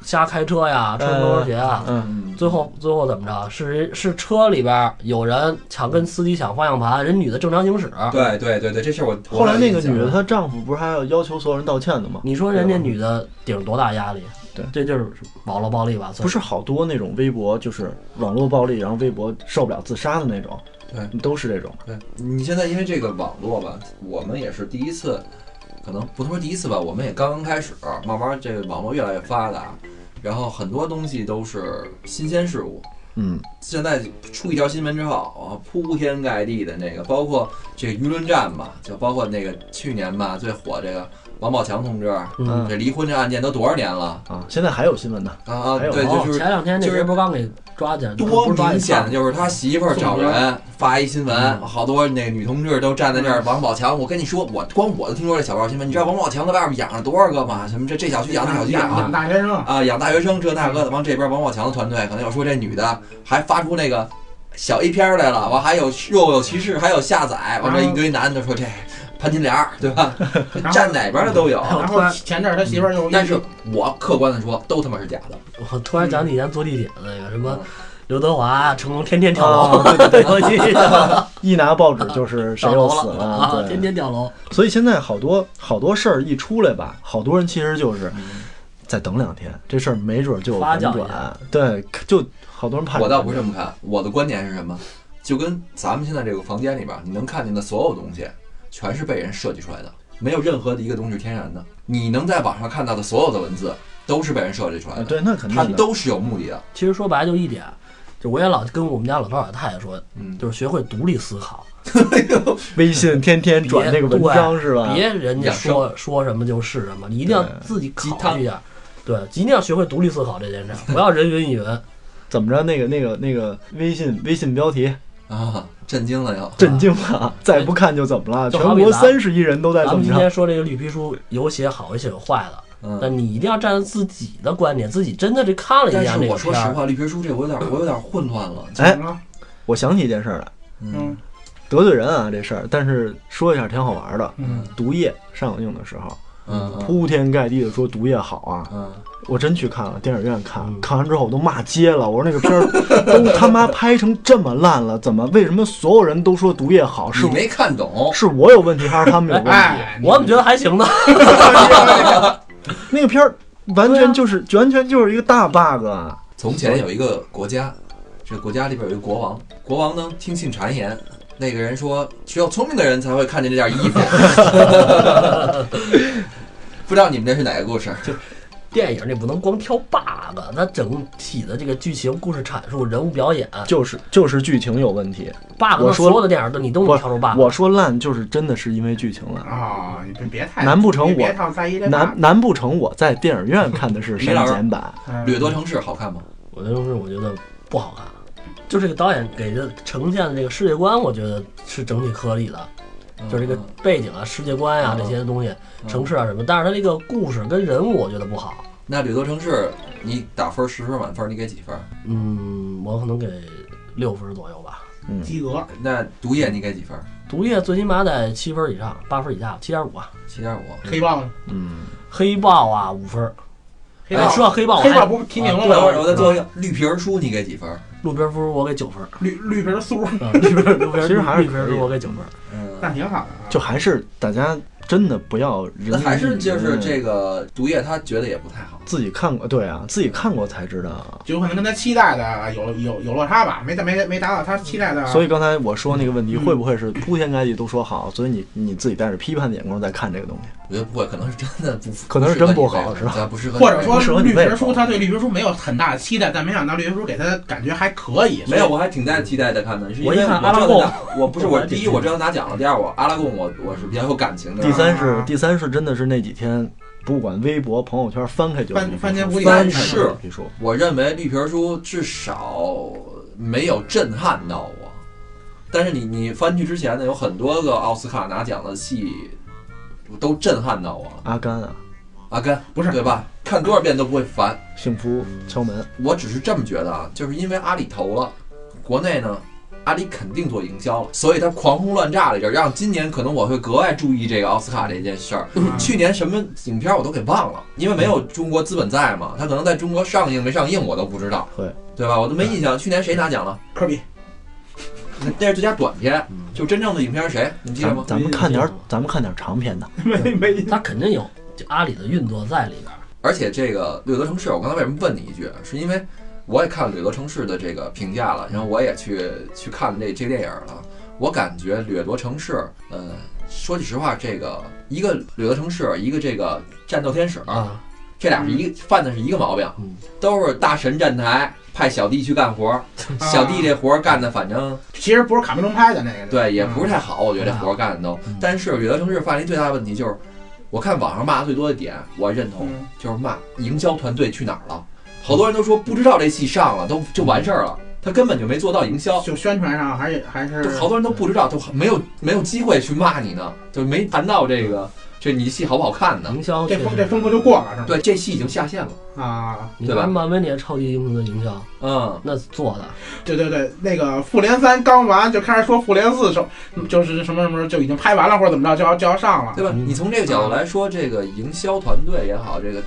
B: 瞎开车呀，穿高跟鞋啊。
E: 嗯，
D: 嗯，
B: 最后最后怎么着？是是车里边有人抢跟司机抢方向盘，人女的正常行驶。
D: 对对对对，这事儿我
E: 后来那个女的，
D: 她
E: 她丈夫不是还要要求所有人道歉的吗？
B: 你说人家女的顶多大压力？
E: 对
B: 这就是网络暴力吧？
E: 不是好多那种微博就是网络暴力，然后微博受不了自杀的那种，
D: 对，
E: 都是这种。
D: 对你现在因为这个网络吧，我们也是第一次，可能不能说第一次吧，我们也刚刚开始，慢慢这个网络越来越发达，然后很多东西都是新鲜事物。
E: 嗯，
D: 现在出一条新闻之后啊，铺天盖地的那个，包括这个舆论战吧，就包括那个去年吧最火这个王宝强同志，
B: 嗯，
D: 这离婚这案件都多少年了
E: 啊，现在还有新闻呢。
D: 啊啊！
E: 还有
D: 对，
B: 哦
D: 就是
B: 前两天那
D: 就是
B: 人不是刚给抓起来，
D: 多
B: 不是抓
D: 明显的就是他媳妇儿找人发一新闻，好多那女同志都站在这儿。王宝强，我跟你说，我光我都听说这小报新闻，你知道王宝强在外面养了多少个吗？什么这这小区养那小区
C: 养大学生，
D: 啊，养大学生这那个的。往这边王宝强的团队可能要说这女的还发出那个小 A 片儿来了，完还有若有其事，还有下载，完这一堆男的说这潘金莲儿对吧？站哪边的都有。
C: 然后前阵儿他媳妇儿又
D: 但是我客观的说，都他妈是假的。
B: 我突然想起以前坐地铁的那个什么
D: 嗯
B: 刘德华、成龙天天跳楼，
E: 啊对对对
B: 我记得
E: 一拿报纸就是谁又死
B: 了啊，天天跳楼。
E: 所以现在好多好多事儿一出来吧，好多人其实就是再等两天，这事儿没准就反
B: 发
E: 转。对，就好多人怕。
D: 我倒不是这么看，我的观点是什么？就跟咱们现在这个房间里边，你能看见的所有东西，全是被人设计出来的，没有任何的一个东西是天然的。你能在网上看到的所有的文字，都是被人设计出来的，
E: 啊对，那肯定的。
D: 都是有目的的。
B: 其实说白了就一点，就我也老跟我们家老头老太太说，
D: 嗯，
B: 就是学会独立思考
E: 微信天天转那个文章是吧？
B: 别人家说说什么就是什么，你一定要自己考虑一下。对，一定要学会独立思考这件事，不要人云亦云。
E: 怎么着？那个那个那个微信微信标题
D: 啊，震惊了又。
E: 震惊了，再不看就怎么了？全国三十亿人都在
B: 咱们今
E: 怎么着？
B: 天说这个绿皮书有写好，有写有坏的，但
D: 嗯，
B: 你一定要站在自己的观点，自己真的这看了一
D: 但是
B: 下那个，
D: 我说实话，绿皮书这我有点我有点混乱了。
E: 哎
C: 嗯
E: 我想起一件事儿来，
C: 嗯
E: 得罪人啊这事儿，但是说一下挺好玩的。
C: 嗯，
E: 毒液上映的时候，
D: 嗯嗯
E: 铺天盖地的说毒液好啊，
D: 嗯，
E: 我真去看了，电影院看，
B: 嗯
E: 看完之后我都骂街了。我说那个片儿 都他妈拍成这么烂了，怎么为什么所有人都说毒液好？是
D: 你没看懂。
E: 是我有问题还是他们有问题？
C: 哎，
B: 我怎么觉得还行呢？
E: 那个片儿完全就是、完全就是一个大 bug 啊！
D: 从前有一个国家，这个国家里边有一个国王，国王呢听信谗言，那个人说只有聪明的人才会看见这件衣服。不知道你们这是哪个故事？
B: 就电影你不能光挑 bug，它整体的这个剧情、故事阐述、人物表演
E: 就是就是剧情有问题。
B: ，bug
E: 我说
B: 所有的电影都你都能挑出 bug。
E: 我说烂就是真的是因为剧情烂。
C: 啊，你别别太
E: 难不成我难难不成我在电影院看的是 删减版？
C: 嗯
D: 掠夺城市好看吗？
B: 我这东西我觉得不好看，就这个导演给的呈现的这个世界观，我觉得是整体合理的，就是这个背景啊、世界观呀、
D: 嗯
B: 这些东西、
D: 嗯
B: 城市啊什么，但是它这个故事跟人物我觉得不好。
D: 那掠夺城市，你打分十分满分，你给几分？
B: 嗯，我可能给六分左右吧。
E: 嗯，
C: 及格，
D: 那毒液你给几分？
B: 毒液最起码得七分以上，八分以下，七点五啊。
D: 七点五。
C: 黑豹呢？
E: 嗯，
B: 黑豹啊，五分。哎，
C: 黑豹
B: 说到黑豹，
C: 黑豹不是提名了
D: 等会儿
C: 吗？
D: 我再做一个绿皮儿书，你给几分？
B: 路边夫我给九分。
C: 绿 绿皮酥，
B: 啊，绿边绿边
E: 其实还是
B: 绿边
E: 可以
B: 我给九分。
D: 嗯，
C: 那挺好的啊。
E: 就还是大家真的不要人
D: 还是就是这个毒液，他觉得也不太好。
E: 自己看过，对啊，自己看过才知道。
C: 就有可能跟他期待的有有有落差吧，没没没达到他期待的。
E: 所以刚才我说那个问题，
C: 嗯
E: 会不会是铺天盖地都说好，所以你你自己带着批判的眼光在看这个东西？
D: 我觉得不会，可能是真的不，
E: 可能是真不好是吧
D: 吧？不适合，
C: 或者说绿皮书，他对绿皮书没有很大的期待，但没想到绿皮书给他感觉还可以。
D: 没有，我还挺带期待的看的，是因
B: 我一
D: 为
B: 看阿拉贡
D: 知道拿，我不是我第一
B: 我
D: 知道拿奖了，第二我阿拉贡我我是比较有感情的。
E: 第三是
C: 啊
E: 第三是真的是那几天，不管微博、朋友圈翻开就是
C: 翻翻天覆地
E: 翻开
D: 是
E: 就是绿皮书。
D: 我认为绿皮书至少没有震撼到我，但是你你翻去之前呢，有很多个奥斯卡拿奖的戏都震撼到我了。
E: 阿甘啊，
D: 阿甘
C: 不是
D: 对吧？看多少遍都不会烦。
E: 幸福敲门，
D: 我只是这么觉得啊，就是因为阿里投了，国内呢，阿里肯定做营销了，所以他狂轰乱炸了一阵，让今年可能我会格外注意这个奥斯卡这件事儿。
C: 嗯
D: 去年什么影片我都给忘了，因为没有中国资本在嘛，他可能在中国上映没上映我都不知道，
E: 对
D: 对吧？我都没印象。去年谁拿奖了？
C: 科比
D: 那那是最佳短片，就真正的影片是谁？你记得吗？
E: 咱咱们看点咱们看点长篇的，
C: 没没
B: 他肯定有就阿里的运作在里边儿。
D: 而且这个《掠夺城市》，我刚才为什么问你一句，是因为我也看了《掠夺城市》的这个评价了，然后我也去去看这这电影了。我感觉《掠夺城市》，呃，说句实话，这个一个《掠夺城市》，一个这个《战斗天使》，
B: 啊，
D: 这俩是一个犯的是一个毛病
B: 嗯，
D: 都是大神站台派小弟去干活儿，小弟这活儿干的反正
C: 其实不是卡梅隆拍的那个，
D: 对也不是太好，我觉得这
B: 嗯
D: 活儿干的都
B: 嗯。
D: 但是《有的城市》犯了一最大的问题就是，我看网上骂的最多的点，我认同。
C: 嗯
D: 就是骂营销团队去哪儿了。好多人都说不知道这戏上了，都就完事儿了，他根本就没做到营销，
C: 就宣传上还是还是
D: 好多人都不知道，都没有没有机会去骂你呢，就没谈到这个这你戏好不好看呢？
B: 营销
C: 这风这风头就过了是吗？
D: 对，这戏已经下线了。
C: 啊，
D: 对吧
B: 你看漫威那些超级英雄的营销，
D: 嗯，
B: 那做的
C: 对对对，那个复联三刚完就开始说复联四手就是什么什么就已经拍完了或者怎么着就要就要上了，
D: 对吧？
B: 嗯
D: 你从这个角度来说，这个营销团队也好，这个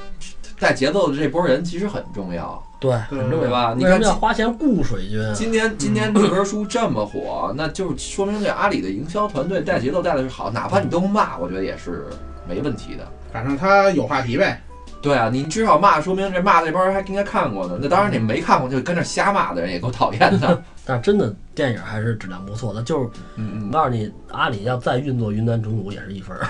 D: 带节奏的这波人其实很重要，
B: 对，
C: 对
B: 很重要。
D: 吧？你
B: 为什
D: 看今
B: 么要花钱雇水军啊？
D: 今年今年这本书这么火，那就是说明这阿里的营销团队带节奏带的是好，哪怕你都骂，我觉得也是没问题的。
C: 反正他有话题呗。
D: 对啊，你至少骂，说明这骂的这帮人还应该看过呢。那当然，你没看过就跟着瞎骂的人也够讨厌的。
B: 但真的电影还是质量不错的，就是
D: 嗯
B: 我告诉你，阿里要再运作云南虫谷也是一分儿，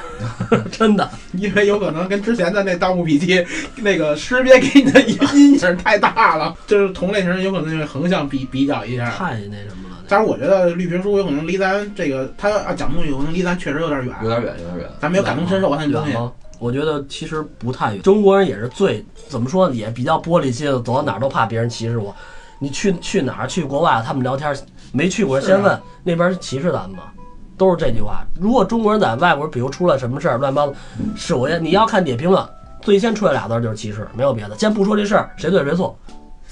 B: 真的。
C: 因为有可能跟之前的那《盗墓笔记》那个识别给你的阴影太大了，就是同类型有可能会横向比比较一下。
B: 太那什么了。
C: 但是我觉得绿皮书有可能离咱这个他要讲东西，有可能离咱确实有点远，
D: 有点远，有点远。
C: 咱没有感同身受他那东西。
B: 我觉得其实不太远。中国人也是最怎么说呢，也比较玻璃心，走到哪儿都怕别人歧视我。你去去哪儿？去国外，他们聊天没去过，先问那边歧视咱们吗？都是这句话。如果中国人在外国，比如出了什么事儿，乱七八糟，首先你要看点评论，最先出来俩字儿就是歧视，没有别的。先不说这事儿谁对谁错，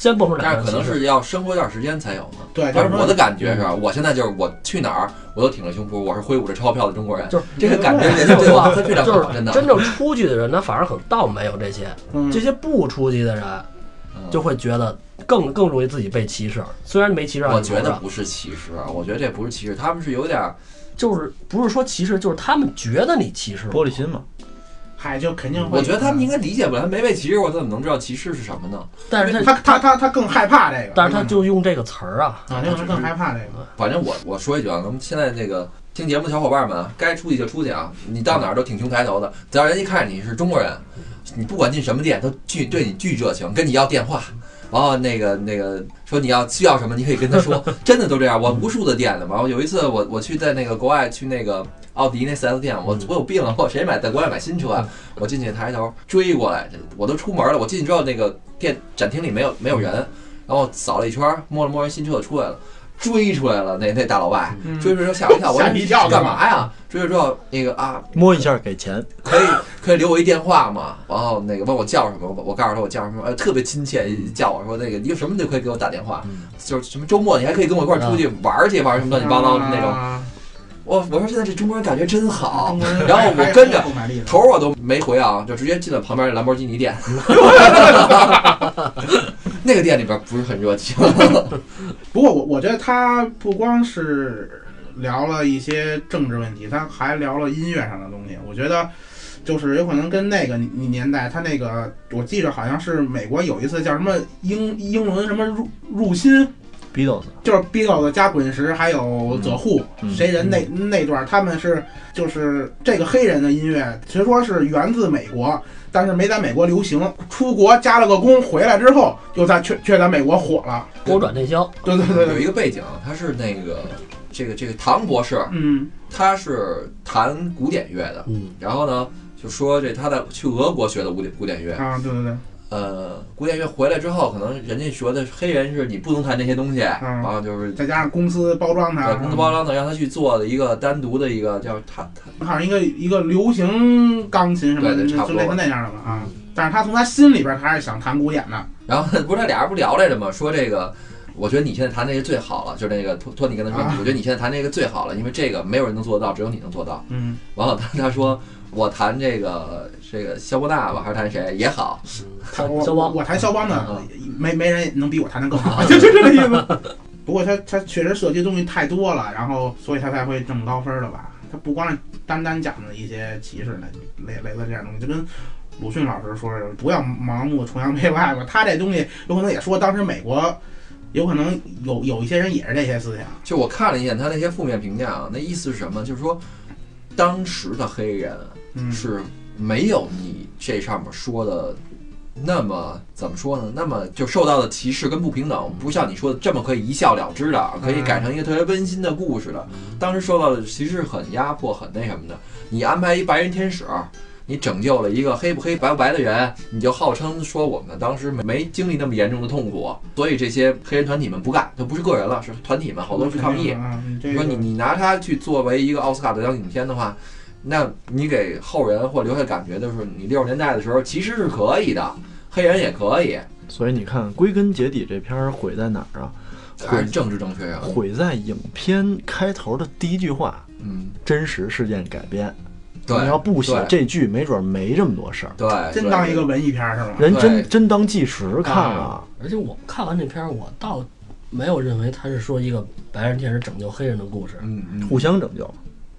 B: 先蹦出俩
D: 但是可能。是要生活一段时间才有嘛。
C: 对，就是
D: 我的感觉是，我现在就是我去哪儿，我都挺着胸脯，我是挥舞着钞票的中国人。
B: 就是
D: 这个感觉，
C: 对
D: 这这
B: 就是说
D: 这非常
B: 就
D: 好，真的。
B: 真正出去的人，他反而很倒没有这些，
C: 嗯
B: 这些不出去的人
D: 嗯
B: 就会觉得更更容易自己被歧视。虽然没歧视到
D: 我觉得不是歧视，我觉得这不是歧视，他们是有点儿
B: 就是不是说歧视，就是他们觉得你歧视我。
E: 玻璃心嘛。
C: 嗨，就肯定会。
D: 我觉得他们应该理解不了，他没被歧视过，他怎么能知道歧视是什么呢？
B: 但是他，
C: 他他他他更害怕这个，
B: 但是他就用这个词儿啊，
C: 啊，就是更害怕这个。
D: 反正我我说一句啊，咱们现在这个听节目的小伙伴们啊，该出去就出去啊，你到哪儿都挺胸抬头的，只要人一看你是中国人，你不管进什么店都巨对你巨热情，跟你要电话。然后那个那个说你要需要什么，你可以跟他说，真的都这样。我无数的店的嘛。然后有一次我我去在那个国外去那个奥迪那 4S 店，我我有病了，我谁买在国外买新车啊？我进去抬头追过来，我都出门了，我进去之后那个店展厅里没有没有人，然后扫了一圈，摸了摸人新车就出来了。追出来了，那那大老外
C: 嗯
D: 追出来吓我一跳，我说
C: 吓一跳
D: 干嘛呀？追了之后那个啊，
E: 摸一下给钱，
D: 可以可以留我一电话吗？然后那个问我叫什么，我我告诉他我叫什么，呃，特别亲切，叫我说那个你有什么就可以给我打电话，就是什么周末你还可以跟我一块儿出去玩儿去，玩儿什么乱七八糟的那种。
C: 啊
D: 我我说现在这中国人感觉真好然后我跟着头儿我都没回啊，就直接进了旁边的兰博基尼店。那个店里边不是很热情，
C: 不过我我觉得他不光是聊了一些政治问题，他还聊了音乐上的东西。我觉得就是有可能跟那个年代，他那个我记着好像是美国有一次叫什么英英伦什么入入侵，
E: Beatles，
C: 就是 Beatles 加滚石还有泽护、
E: 嗯
C: 谁人那那段，他们是就是这个黑人的音乐，虽说是源自美国，但是没在美国流行。出国加了个工，回来之后又在却却在美国火了。
B: 拨转内销，
C: 对对对。
D: 有，一个背景，他是那个这个这个唐博士，
C: 嗯。
D: 他是弹古典乐的，
B: 嗯，
D: 然后呢就说这他在去俄国学的古典古典乐，
C: 啊，对对对，
D: 呃，古典乐回来之后，可能人家学的黑人是你不能弹这些东西，
C: 嗯
D: 然后就是
C: 再加上公司包装它，
D: 在公司包装的让他去做的一个单独的一个叫他他
C: 好像一个一个流行钢琴什么的，
D: 对对差不多
C: 就类似那样的吧啊。但是他从他心里边，他还是想弹古典的。
D: 然后不是他俩人不聊来着吗？说这个，我觉得你现在弹那个最好了，就是那个托托尼跟他说，
C: 啊
D: 我觉得你现在弹那个最好了，因为这个没有人能做得到，只有你能做到。
C: 嗯，
D: 完了他他说我弹这个这个肖伯纳吧，还是弹谁也好，
C: 他我
B: 肖邦
C: 我弹肖邦呢
D: 嗯，
C: 没没人能比我弹的更好，就就这个意思。不过他他确实涉及的东西太多了，然后所以他才会这么高分的吧？他不光是单单讲的一些歧视的类类似这样东西，就跟鲁迅老师说的，不要盲目崇洋媚外吧。他这东西有可能也说当时美国有可能有有一些人也是这些思想。
D: 就我看了一眼他那些负面评价啊，那意思是什么？就是说当时的黑人
C: 嗯，
D: 是没有你这上面说的那么怎么说呢？那么就受到的歧视跟不平等，不像你说的这么可以一笑了之的，可以改成一个特别温馨的故事的。当时受到的其实是很压迫、很那什么的。你安排一白人天使，你拯救了一个黑不黑白不白的人，你就号称说我们当时没没经历那么严重的痛苦，所以这些黑人团体们不干，他不是个人了，是团体们好多去抗议。说你你拿它去作为一个奥斯卡得奖影片的话，那你给后人或留下感觉就是你六十年代的时候其实是可以的，黑人也可以，
E: 所以你看，归根结底这片儿毁在哪儿啊？
D: 还是政治正确啊。
E: 毁在影片开头的第一句话
D: 嗯，“
E: 真实事件改编”。
D: 对，
E: 你要不写这句，没准没这么多事儿。
D: 对，
C: 真当一个文艺片儿是吧？
E: 人真真当纪实看啊！
B: 而且我看完这片儿，我倒没有认为他是说一个白人天使拯救黑人的故事。
D: 嗯嗯，
E: 互相拯救。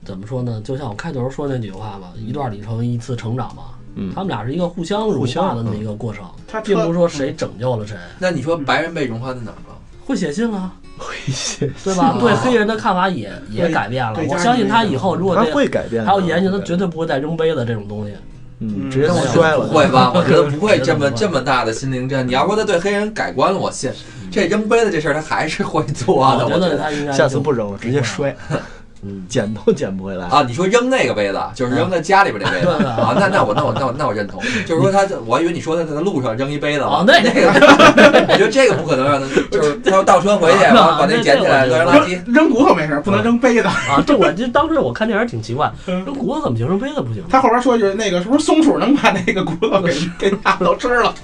B: 怎么说呢？就像我开头说那句话嘛，一段里程，一次成长嘛。
E: 嗯
B: 他们俩是一个互相融化的那么一个过程，
C: 他
B: 并不是说谁拯救了谁。
D: 那你说白人被融化在哪儿了？
B: 会写信了，
E: 会写，
B: 对吧？
D: 哦
B: 对黑人的看法也也改变了。我相信他以后如果
E: 他会改变的。
B: 还有研究，他绝对不会再扔杯子这种东西。
E: 嗯，
C: 嗯
E: 直接摔了。
D: 不会吧？我觉得不会这么这么大的心灵战。你要说他对黑人改观了，我信。这扔杯子这事儿他还是会做的，
B: 我觉
D: 得。
B: 他应该
E: 下次不扔了，直接摔，
B: 嗯，
E: 捡都捡不回来。
D: 啊，你说扔那个杯子，就是扔在家里边那杯子啊？那那我那我那我那我认同，就是说他，我还以为你说他在路上扔一杯子啊，
B: 那那个
D: 我觉得这个不可能让他，就是他要倒车回去，然后把那捡起来扔垃圾。
C: 扔扔骨头没事儿，不能扔杯子。
B: 啊，这我这当时我看电影挺奇怪，扔骨头怎么行，扔杯子不行？
C: 他后边说一句，那个是不是松鼠能把那个骨头给给大都吃了？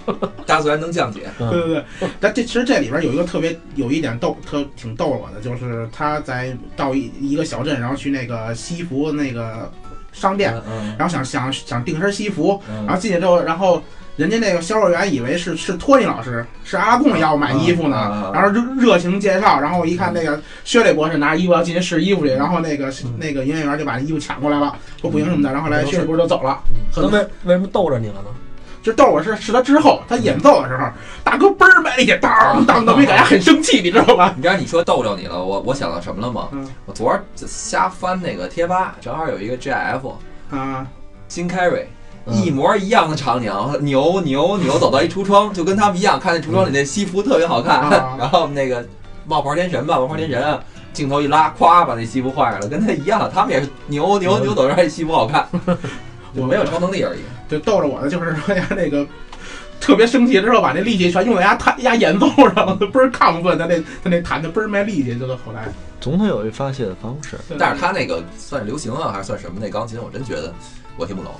D: 大自然能降解，
B: 嗯
C: 对对对。但这其实这里边有一个特别有一点逗，特挺逗我的，就是他在到一一个小镇，然后去那个西服那个商店，
D: 嗯
C: 然后想想想订身西服，
D: 嗯
C: 然后进去之后，然后。人家那个销售员以为是是托尼老师，是阿拉贡要买衣服呢
D: 嗯，
C: 然后就热情介绍，然后一看那个薛磊博士拿着衣服要进去试衣服去，然后那个那个营业员就把那衣服抢过来了，说不行什么的，然后后来薛磊博士就走了。
B: 那为为什么逗着你了呢？
C: 就逗我是是他之后他演奏的时候，大哥嘣儿卖力气，当当当，没感觉很生气，你知道吧？
D: 你知道你说逗着你了，我我想到什么了吗？
C: 嗯
D: 我昨儿瞎翻那个贴吧，正好有一个 GIF
C: 啊，
D: 金凯瑞。
B: 嗯
D: 一模一样的场景，牛牛牛走到一橱窗，就跟他们一样，看那橱窗里那西服特别好看。
C: 啊
D: 然后那个冒牌天神吧，冒牌天神啊，镜头一拉，咵把那西服换上了，跟他一样，他们也是牛牛牛走这儿，西服好看。我没有超能力而已。
C: 就逗着我呢就是说呀，那个特别生气之后，把那力气全用在压弹压演奏上了，倍儿亢奋，他那他那弹的倍儿卖力气，就到后来。
E: 总得有一发泄的方式。
D: 但是他那个算流行啊，还是算什么？那钢琴我真觉得我听不懂。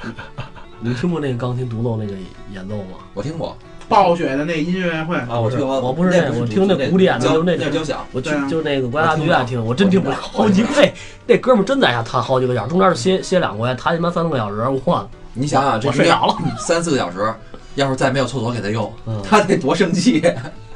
B: 你听过那个钢琴独奏那个演奏吗？
D: 我听过
C: 暴雪的那音乐会，
D: 啊，我听过。
B: 我不是
D: 那
B: 那我听那古典的就是那
D: 那是交响。
B: 我去就那个国家大剧院听，我真听不了好几倍。那哥们儿真在下弹好几个小时，中间歇歇两回，弹他妈三四个小时，我
D: 你想想，这
B: 我睡着了。
D: 三四个小时，要是再没有厕所给他用，
B: 嗯
D: 他得多生气。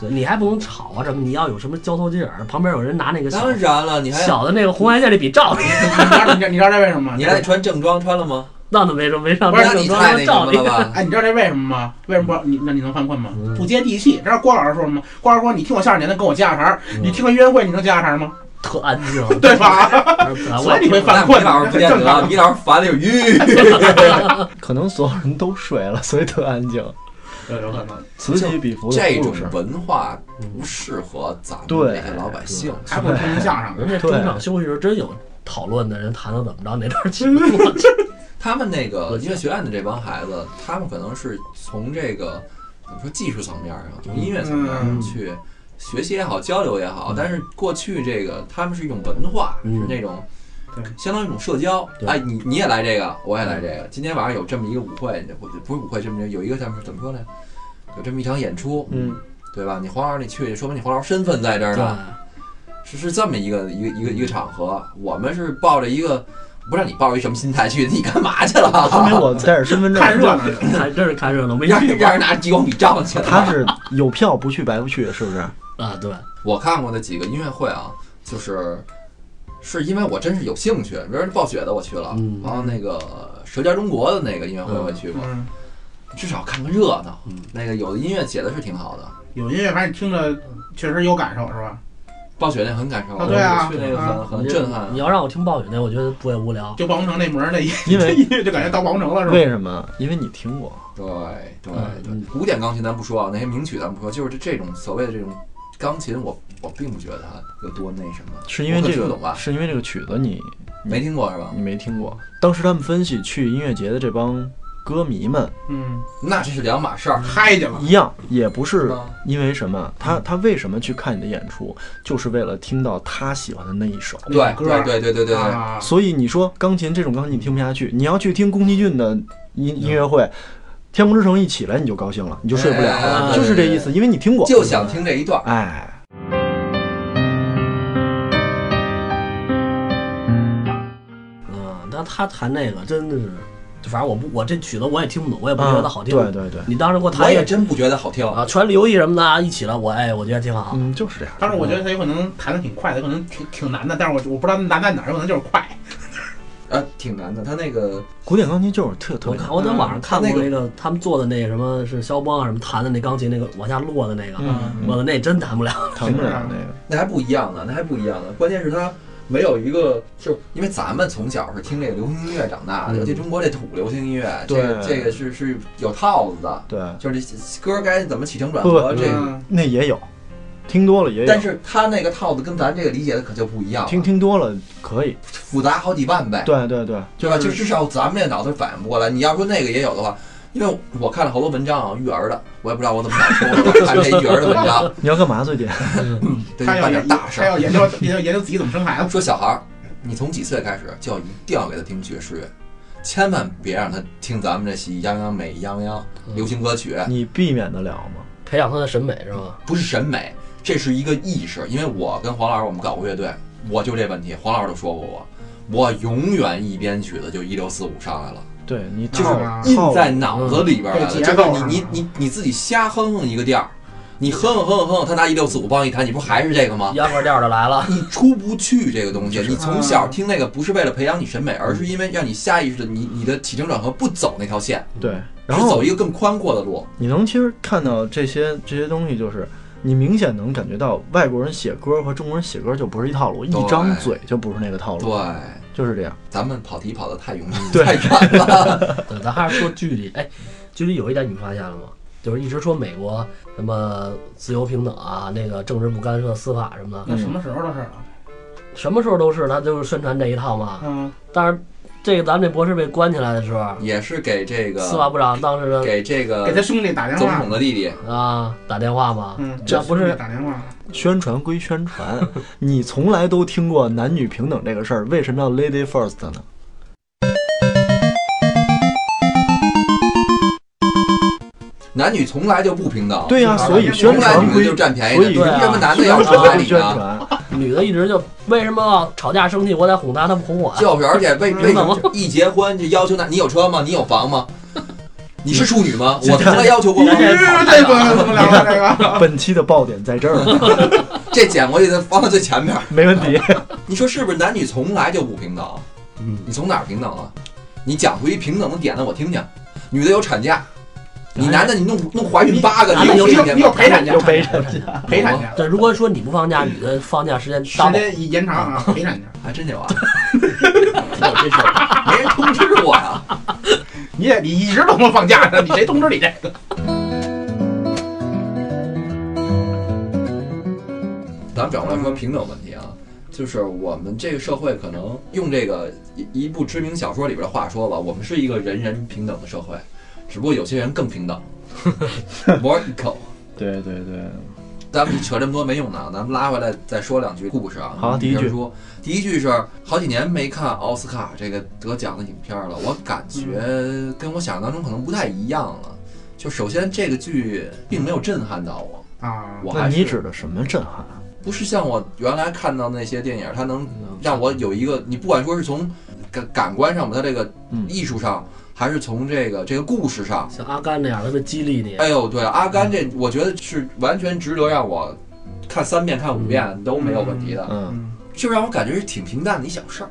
B: 对你还不能吵啊什么，你要有什么交头接耳，旁边有人拿那个小
D: 当然了，你还
B: 小的那个红外线那笔照你。
C: 你知道你知道你知道这为什么吗？
D: 你还得穿正装，穿了吗？
B: 那都没说没上
C: 不是
D: 你太那什么了吧？
C: 哎，你知道这为什么吗？为什么不你那你能犯困吗
B: 嗯？
C: 不接地气。这是郭老师说什么？郭老师说你听我相声，你能跟我接下茬儿；
B: 嗯
C: 你听个音乐会，你能接下茬儿吗？
B: 特安静，
C: 对吧？
B: 啊
C: 所以你会犯困
D: 米老师不见得，
C: 这正常
D: 米老师烦的有晕。
E: 可能所有人都睡了，所以特安静，
C: 有有可能。
E: 此起彼伏的
D: 这种。文化不适合咱们
E: 对
D: 这些老百姓。
C: 还不听听相声。
B: 人家中场休息时真有讨论的人谈的怎么着哪段情况，
D: 他们那个音乐学院的这帮孩子，他们可能是从这个怎么说技术层面上，从音乐层面上
C: 嗯
D: 去学习也好，交流也好
B: 嗯。
D: 但是过去这个他们是一种文化，
B: 嗯
D: 是那种相当于一种社交。
B: 对
D: 哎，你你也来这个，我也来这个。今天晚上有这么一个舞会，不不是舞会，这么有一个咱们怎么说呢？有这么一场演出，
E: 嗯，
D: 对吧？你黄老师你去，说明你黄老师身份在这儿呢。是是这么一个一个一个一个场合，我们是抱着一个不知道你抱着一什么心态去的，你干嘛去了？
E: 说明我带着身份证，
C: 看热闹
B: 真是看热闹，没
D: 让让人拿激光笔照去了。
E: 他是有票不去白不去，是不是？
B: 啊，对，
D: 我看过的几个音乐会啊，就是是因为我真是有兴趣，比如说暴雪的我去了，
B: 嗯
D: 然后那个《舌尖中国》的那个音乐会我也去过，
C: 嗯，
D: 至少看个热闹。
B: 嗯
D: 那个有的音乐写的是挺好的，
C: 有音乐，反正你听着确实有感受，是吧？
D: 暴雪那很感受，
C: 啊对啊
D: 我去那个很震撼
B: 你。要让我听暴雪那，我觉得不会无聊。
C: 就暴风城那门儿那音
E: 因为
C: 音乐就感觉到暴风城了，是吧？
E: 为什么？因为你听过。
D: 对对
B: 嗯
D: 对，古典钢琴咱不说啊，那些名曲咱不说，就是这这种所谓的这种钢琴，我我并不觉得它有多那什么，
E: 是因为这个
D: 懂吧？
E: 是因为这个曲子你
D: 没听过是吧？
E: 你没听过。当时他们分析去音乐节的这帮歌迷们
C: 嗯，
D: 那这是两码事儿。
C: 嗨去了。
E: 一样，也不是因为什么，他他为什么去看你的演出，就是为了听到他喜欢的那一首。
D: 对
C: 歌
D: 对对对对对
E: 所以你说钢琴这种钢琴你听不下去，你要去听宫崎骏的音音乐会，天空之城一起来你就高兴了，你就睡不了了，
B: 哎
E: 就是这意思，因为你听过。
D: 就想听这一段。
E: 哎，
B: 嗯，那他弹那个真的是，就反正我不，我这曲子我也听不懂，我也不觉得好听。
E: 对对对，
B: 你当时给我
D: 我
B: 弹一个
D: 也真不觉得好听。
B: 啊，权力游戏什么的啊一起了，我哎，我觉得挺好。
E: 嗯，就是这样。
C: 当时我觉得他有可能弹的挺快的，可能挺挺难的，但是我我不知道难在哪儿，有可能就是快。
D: 呃，挺难的。他那个
E: 古典钢琴就是特特
B: 我
E: 别难
B: 看我在网上看过
D: 他那
B: 那个他们做的那个什么是肖邦啊什么弹的那钢琴那个往下落的那个，
E: 嗯
B: 我的那真弹不了。
E: 弹不了那个。
D: 那还不一样呢，那还不一样呢。关键是他没有一个，就是因为咱们从小是听这个流行音乐长大的，
B: 嗯
D: 尤其中国这土流行音乐，这个这个是是有套子的，
E: 对，
D: 就是这歌该怎么起承转合，这个。
C: 嗯
E: 那也有，听多了也有。
D: 但是他那个套子跟咱这个理解的可就不一样，
E: 听听多了可以。
D: 复杂好几万倍，
E: 对对对，
D: 对吧？就至少咱们这脑子反应不过来。你要说那个也有的话，因为我看了好多文章啊，育儿的，我也不知道我怎么想说的，我看这育儿的文章，
E: 你要干嘛最近？
D: 得办
C: 他要研
D: 点大事儿。
C: 他要研究研究研究自己怎么生孩子。
D: 说小孩儿，你从几岁开始就要一定要给他听爵士乐，千万别让他听咱们这喜羊羊、美羊羊流行歌曲，
E: 你避免得了吗？
B: 培养他的审美是吧？
D: 不是审美，这是一个意识。因为我跟黄老师我们搞过乐队，我就这问题，黄老师都说过我，我永远一编曲子就一六四五上来了。
E: 对你
D: 就是印在脑子里边来了，你你你你自己瞎哼哼一个调儿，你哼哼哼哼哼，他拿一六四五帮你弹，你不还是这个吗？
B: 秧歌调就来了。
D: 你出不去这个东西，你从小听那个不是为了培养你审美，而是因为让你下意识的你你的起承转合不走那条线，
E: 对，然后
D: 是走一个更宽阔的路。
E: 你能其实看到这些这些东西，就是你明显能感觉到外国人写歌和中国人写歌就不是一套路，一张嘴就不是那个套路，
D: 对，
E: 就是这样。
D: 咱们跑题跑得太远
E: 对
D: 太远了。
B: 对，咱还是说距离，哎，距离有一点你发现了吗？就是一直说美国什么自由平等啊，那个政治不干涉司法什么的，
C: 那什么时候的事？
B: 什么时候都是他就是宣传这一套嘛。
C: 嗯，
B: 但是这个咱们这博士被关起来的时候，
D: 也是给这个
B: 司法部长当时的
D: 给这个
C: 给他兄弟打电话
D: 总统。的弟弟，
B: 啊打电话嘛，
C: 嗯，
B: 这不是
C: 打电话。
E: 宣传归宣传，你从来都听过男女平等这个事儿，为什么要 lady first 呢？
D: 男女从来就不平等。
E: 对呀、
C: 是吧
E: 所以宣
D: 从来
E: 传
D: 女的就占便宜的，
E: 所以
D: 凭什么男的要
E: 传归宣
D: 传你呢？
B: 女的一直就为什么吵架生气我得哄她，她不哄我啊？
D: 就是，而且为为什么一结婚就要求男？你有车吗？你有房吗？你是处女吗？我从来要求过吗？
C: 这这不能不能聊了，这个。
E: 本期的爆点在这儿，
D: 这剪过去的放在最前面。
E: 没问题。
D: 你说是不是？男女从来就不平等。
B: 嗯，
D: 你从哪儿平等了？你讲出一平等的点来我听听。女的有产假，你男的你弄弄怀孕八个，
B: 有
D: 你有
C: 你有你有陪产假，
E: 有陪产
C: 假，陪产假，
B: 对，如果说你不放假，女的放假时间
C: 时间延长啊，陪产假。
D: 还真有啊，有这事儿，没人通知我呀。
C: 你也你一直都能放假呢，你谁通知你这个？
D: 咱们转过来说平等问题啊，就是我们这个社会可能用这个一一部知名小说里边的话说吧，我们是一个人人平等的社会，只不过有些人更平等，more equal。
E: 对对对，
D: 咱们扯这么多没用的啊，咱们拉回来再说两句故事啊。
E: 好第一句
D: 说，第一句是好几年没看奥斯卡这个得奖的影片了，我感觉跟我想象当中可能不太一样了。就首先这个剧并没有震撼到我，
C: 啊，
E: 那
D: 我还是
E: 你指的什么震撼？
D: 不是像我原来看到那些电影，它能让我有一个，你不管说是从感感官上吧，它这个
E: 嗯
D: 艺术上，还是从这个这个故事上，
B: 像阿甘那样特别激励你。
D: 哎呦，对，阿甘这我觉得是完全值得让我看三遍、看五遍都没有问题的，
E: 嗯，
C: 嗯。
D: 就让我感觉是挺平淡的一小事儿，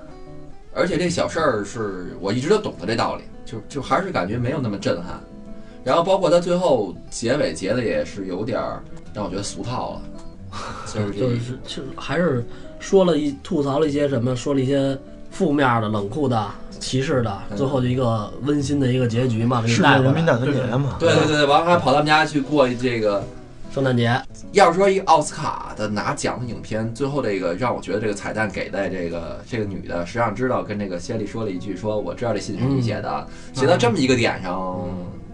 D: 而且这小事儿是我一直都懂得这道理，就就还是感觉没有那么震撼。然后包括他最后结尾结的也是有点儿让我觉得俗套了，就是
B: 就是就还是说了一吐槽了一些什么，说了一些负面的、冷酷的、歧视的，
D: 嗯
B: 最后就一个温馨的一个结局嘛，给你带回来。
E: 世界人民大团结嘛，
D: 对对对对，完了还跑他们家去过这个。
B: 圣诞节，
D: 要是说一个奥斯卡的拿奖的影片，最后这个让我觉得这个彩蛋给的这个这个女的，实际上知道跟这个谢丽说了一句，说我知道这信是你写的，写到这么一个点上，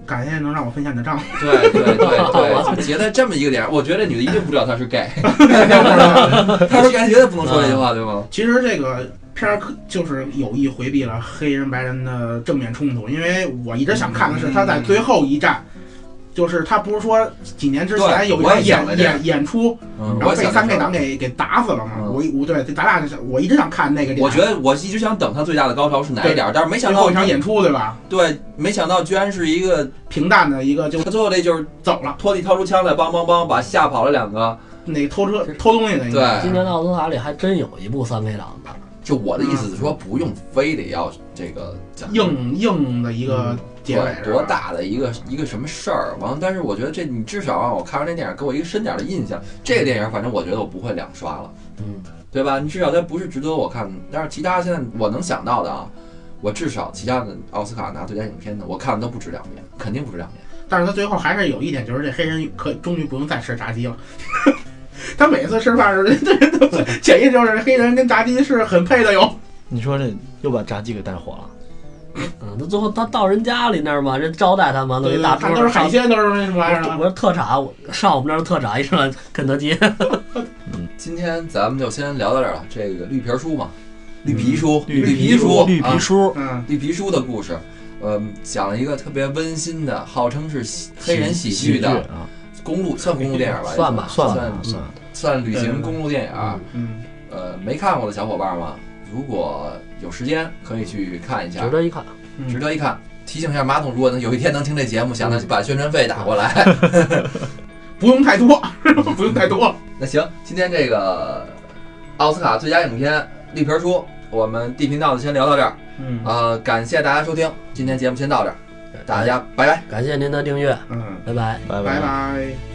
C: 感谢能让我分享你的账。
D: 对对对对，写在这么一个点，我觉得这女的一定不知道他是 gay，他是 gay 绝对不能说这句话，对吗？
C: 其实这个片儿就是有意回避了黑人白人的正面冲突，因为我一直想看的是他在最后一战，就是他不是说几年之前有一场演演演出，
D: 嗯，
C: 然后被三 K
D: 党
C: 党给给打死了嘛。
D: 嗯
C: 我我对咱俩就是我一直想看那个点，
D: 我觉得我一直想等他最大的高潮是哪一点，但是没想到
C: 最后一场演出对吧？
D: 对，没想到居然是一个
C: 平淡的一个就
D: 他最后这就是
C: 走了，
D: 托尼掏出枪来，梆梆梆把吓跑了两个。
C: 那个偷车偷东西的那个。
D: 对，
B: 今年的奥斯卡里还真有一部三 K 党的，
D: 就我的意思是说，不用非得要这个讲
C: 硬硬的一个结尾
D: 对，多？大的一个一个什么事儿？完了，但是我觉得这你至少让我看完这电影给我一个深点的印象。这个电影反正我觉得我不会两刷了，
B: 嗯，
D: 对吧？你至少它不是值得我看，但是其他现在我能想到的啊，我至少其他的奥斯卡拿最佳影片的，我看的都不止两遍，肯定不止两遍。
C: 但是他最后还是有一点，就是这黑人可终于不用再吃炸鸡了。他每次吃饭时，这人都 潜意识就是黑人跟炸鸡是很配的哟。
E: 你说这又把炸鸡给带火了。
B: 嗯，他最后他到人家里那儿嘛，人招待他嘛，弄一大桌
C: 看都是海鲜，都是那什么玩意儿
B: 我
C: 的。
B: 说特产，我上我们那儿特产一上肯德基，嗯
D: 今天咱们就先聊到这儿了。这个绿皮书嘛，绿皮书，
E: 绿
D: 皮书，
E: 绿皮
D: 啊
E: 书，
C: 嗯，
D: 绿皮书的故事，呃，讲了一个特别温馨的，号称是喜黑人喜
E: 喜
D: 剧的
E: 啊，
D: 公路，算公路电影吧？
B: 算吧
E: 算
D: 算
E: 算，
D: 算旅行公路电影。
C: 嗯，
D: 呃，没看过的小伙伴们，如果有时间可以去看一下
B: 值，得一看。
C: 嗯
D: 值得一看。提醒一下马总，如果能有一天能听这节目，想着把宣传费打过来。
C: 不用太多，不用太多。
D: 那行，今天这个奥斯卡最佳影片绿皮书，我们地频道的先聊到这儿。
C: 嗯
D: 呃，感谢大家收听，今天节目先到这儿，大家拜拜。
B: 感谢您的订阅，
C: 嗯，
B: 拜拜。
E: 拜
C: 拜拜。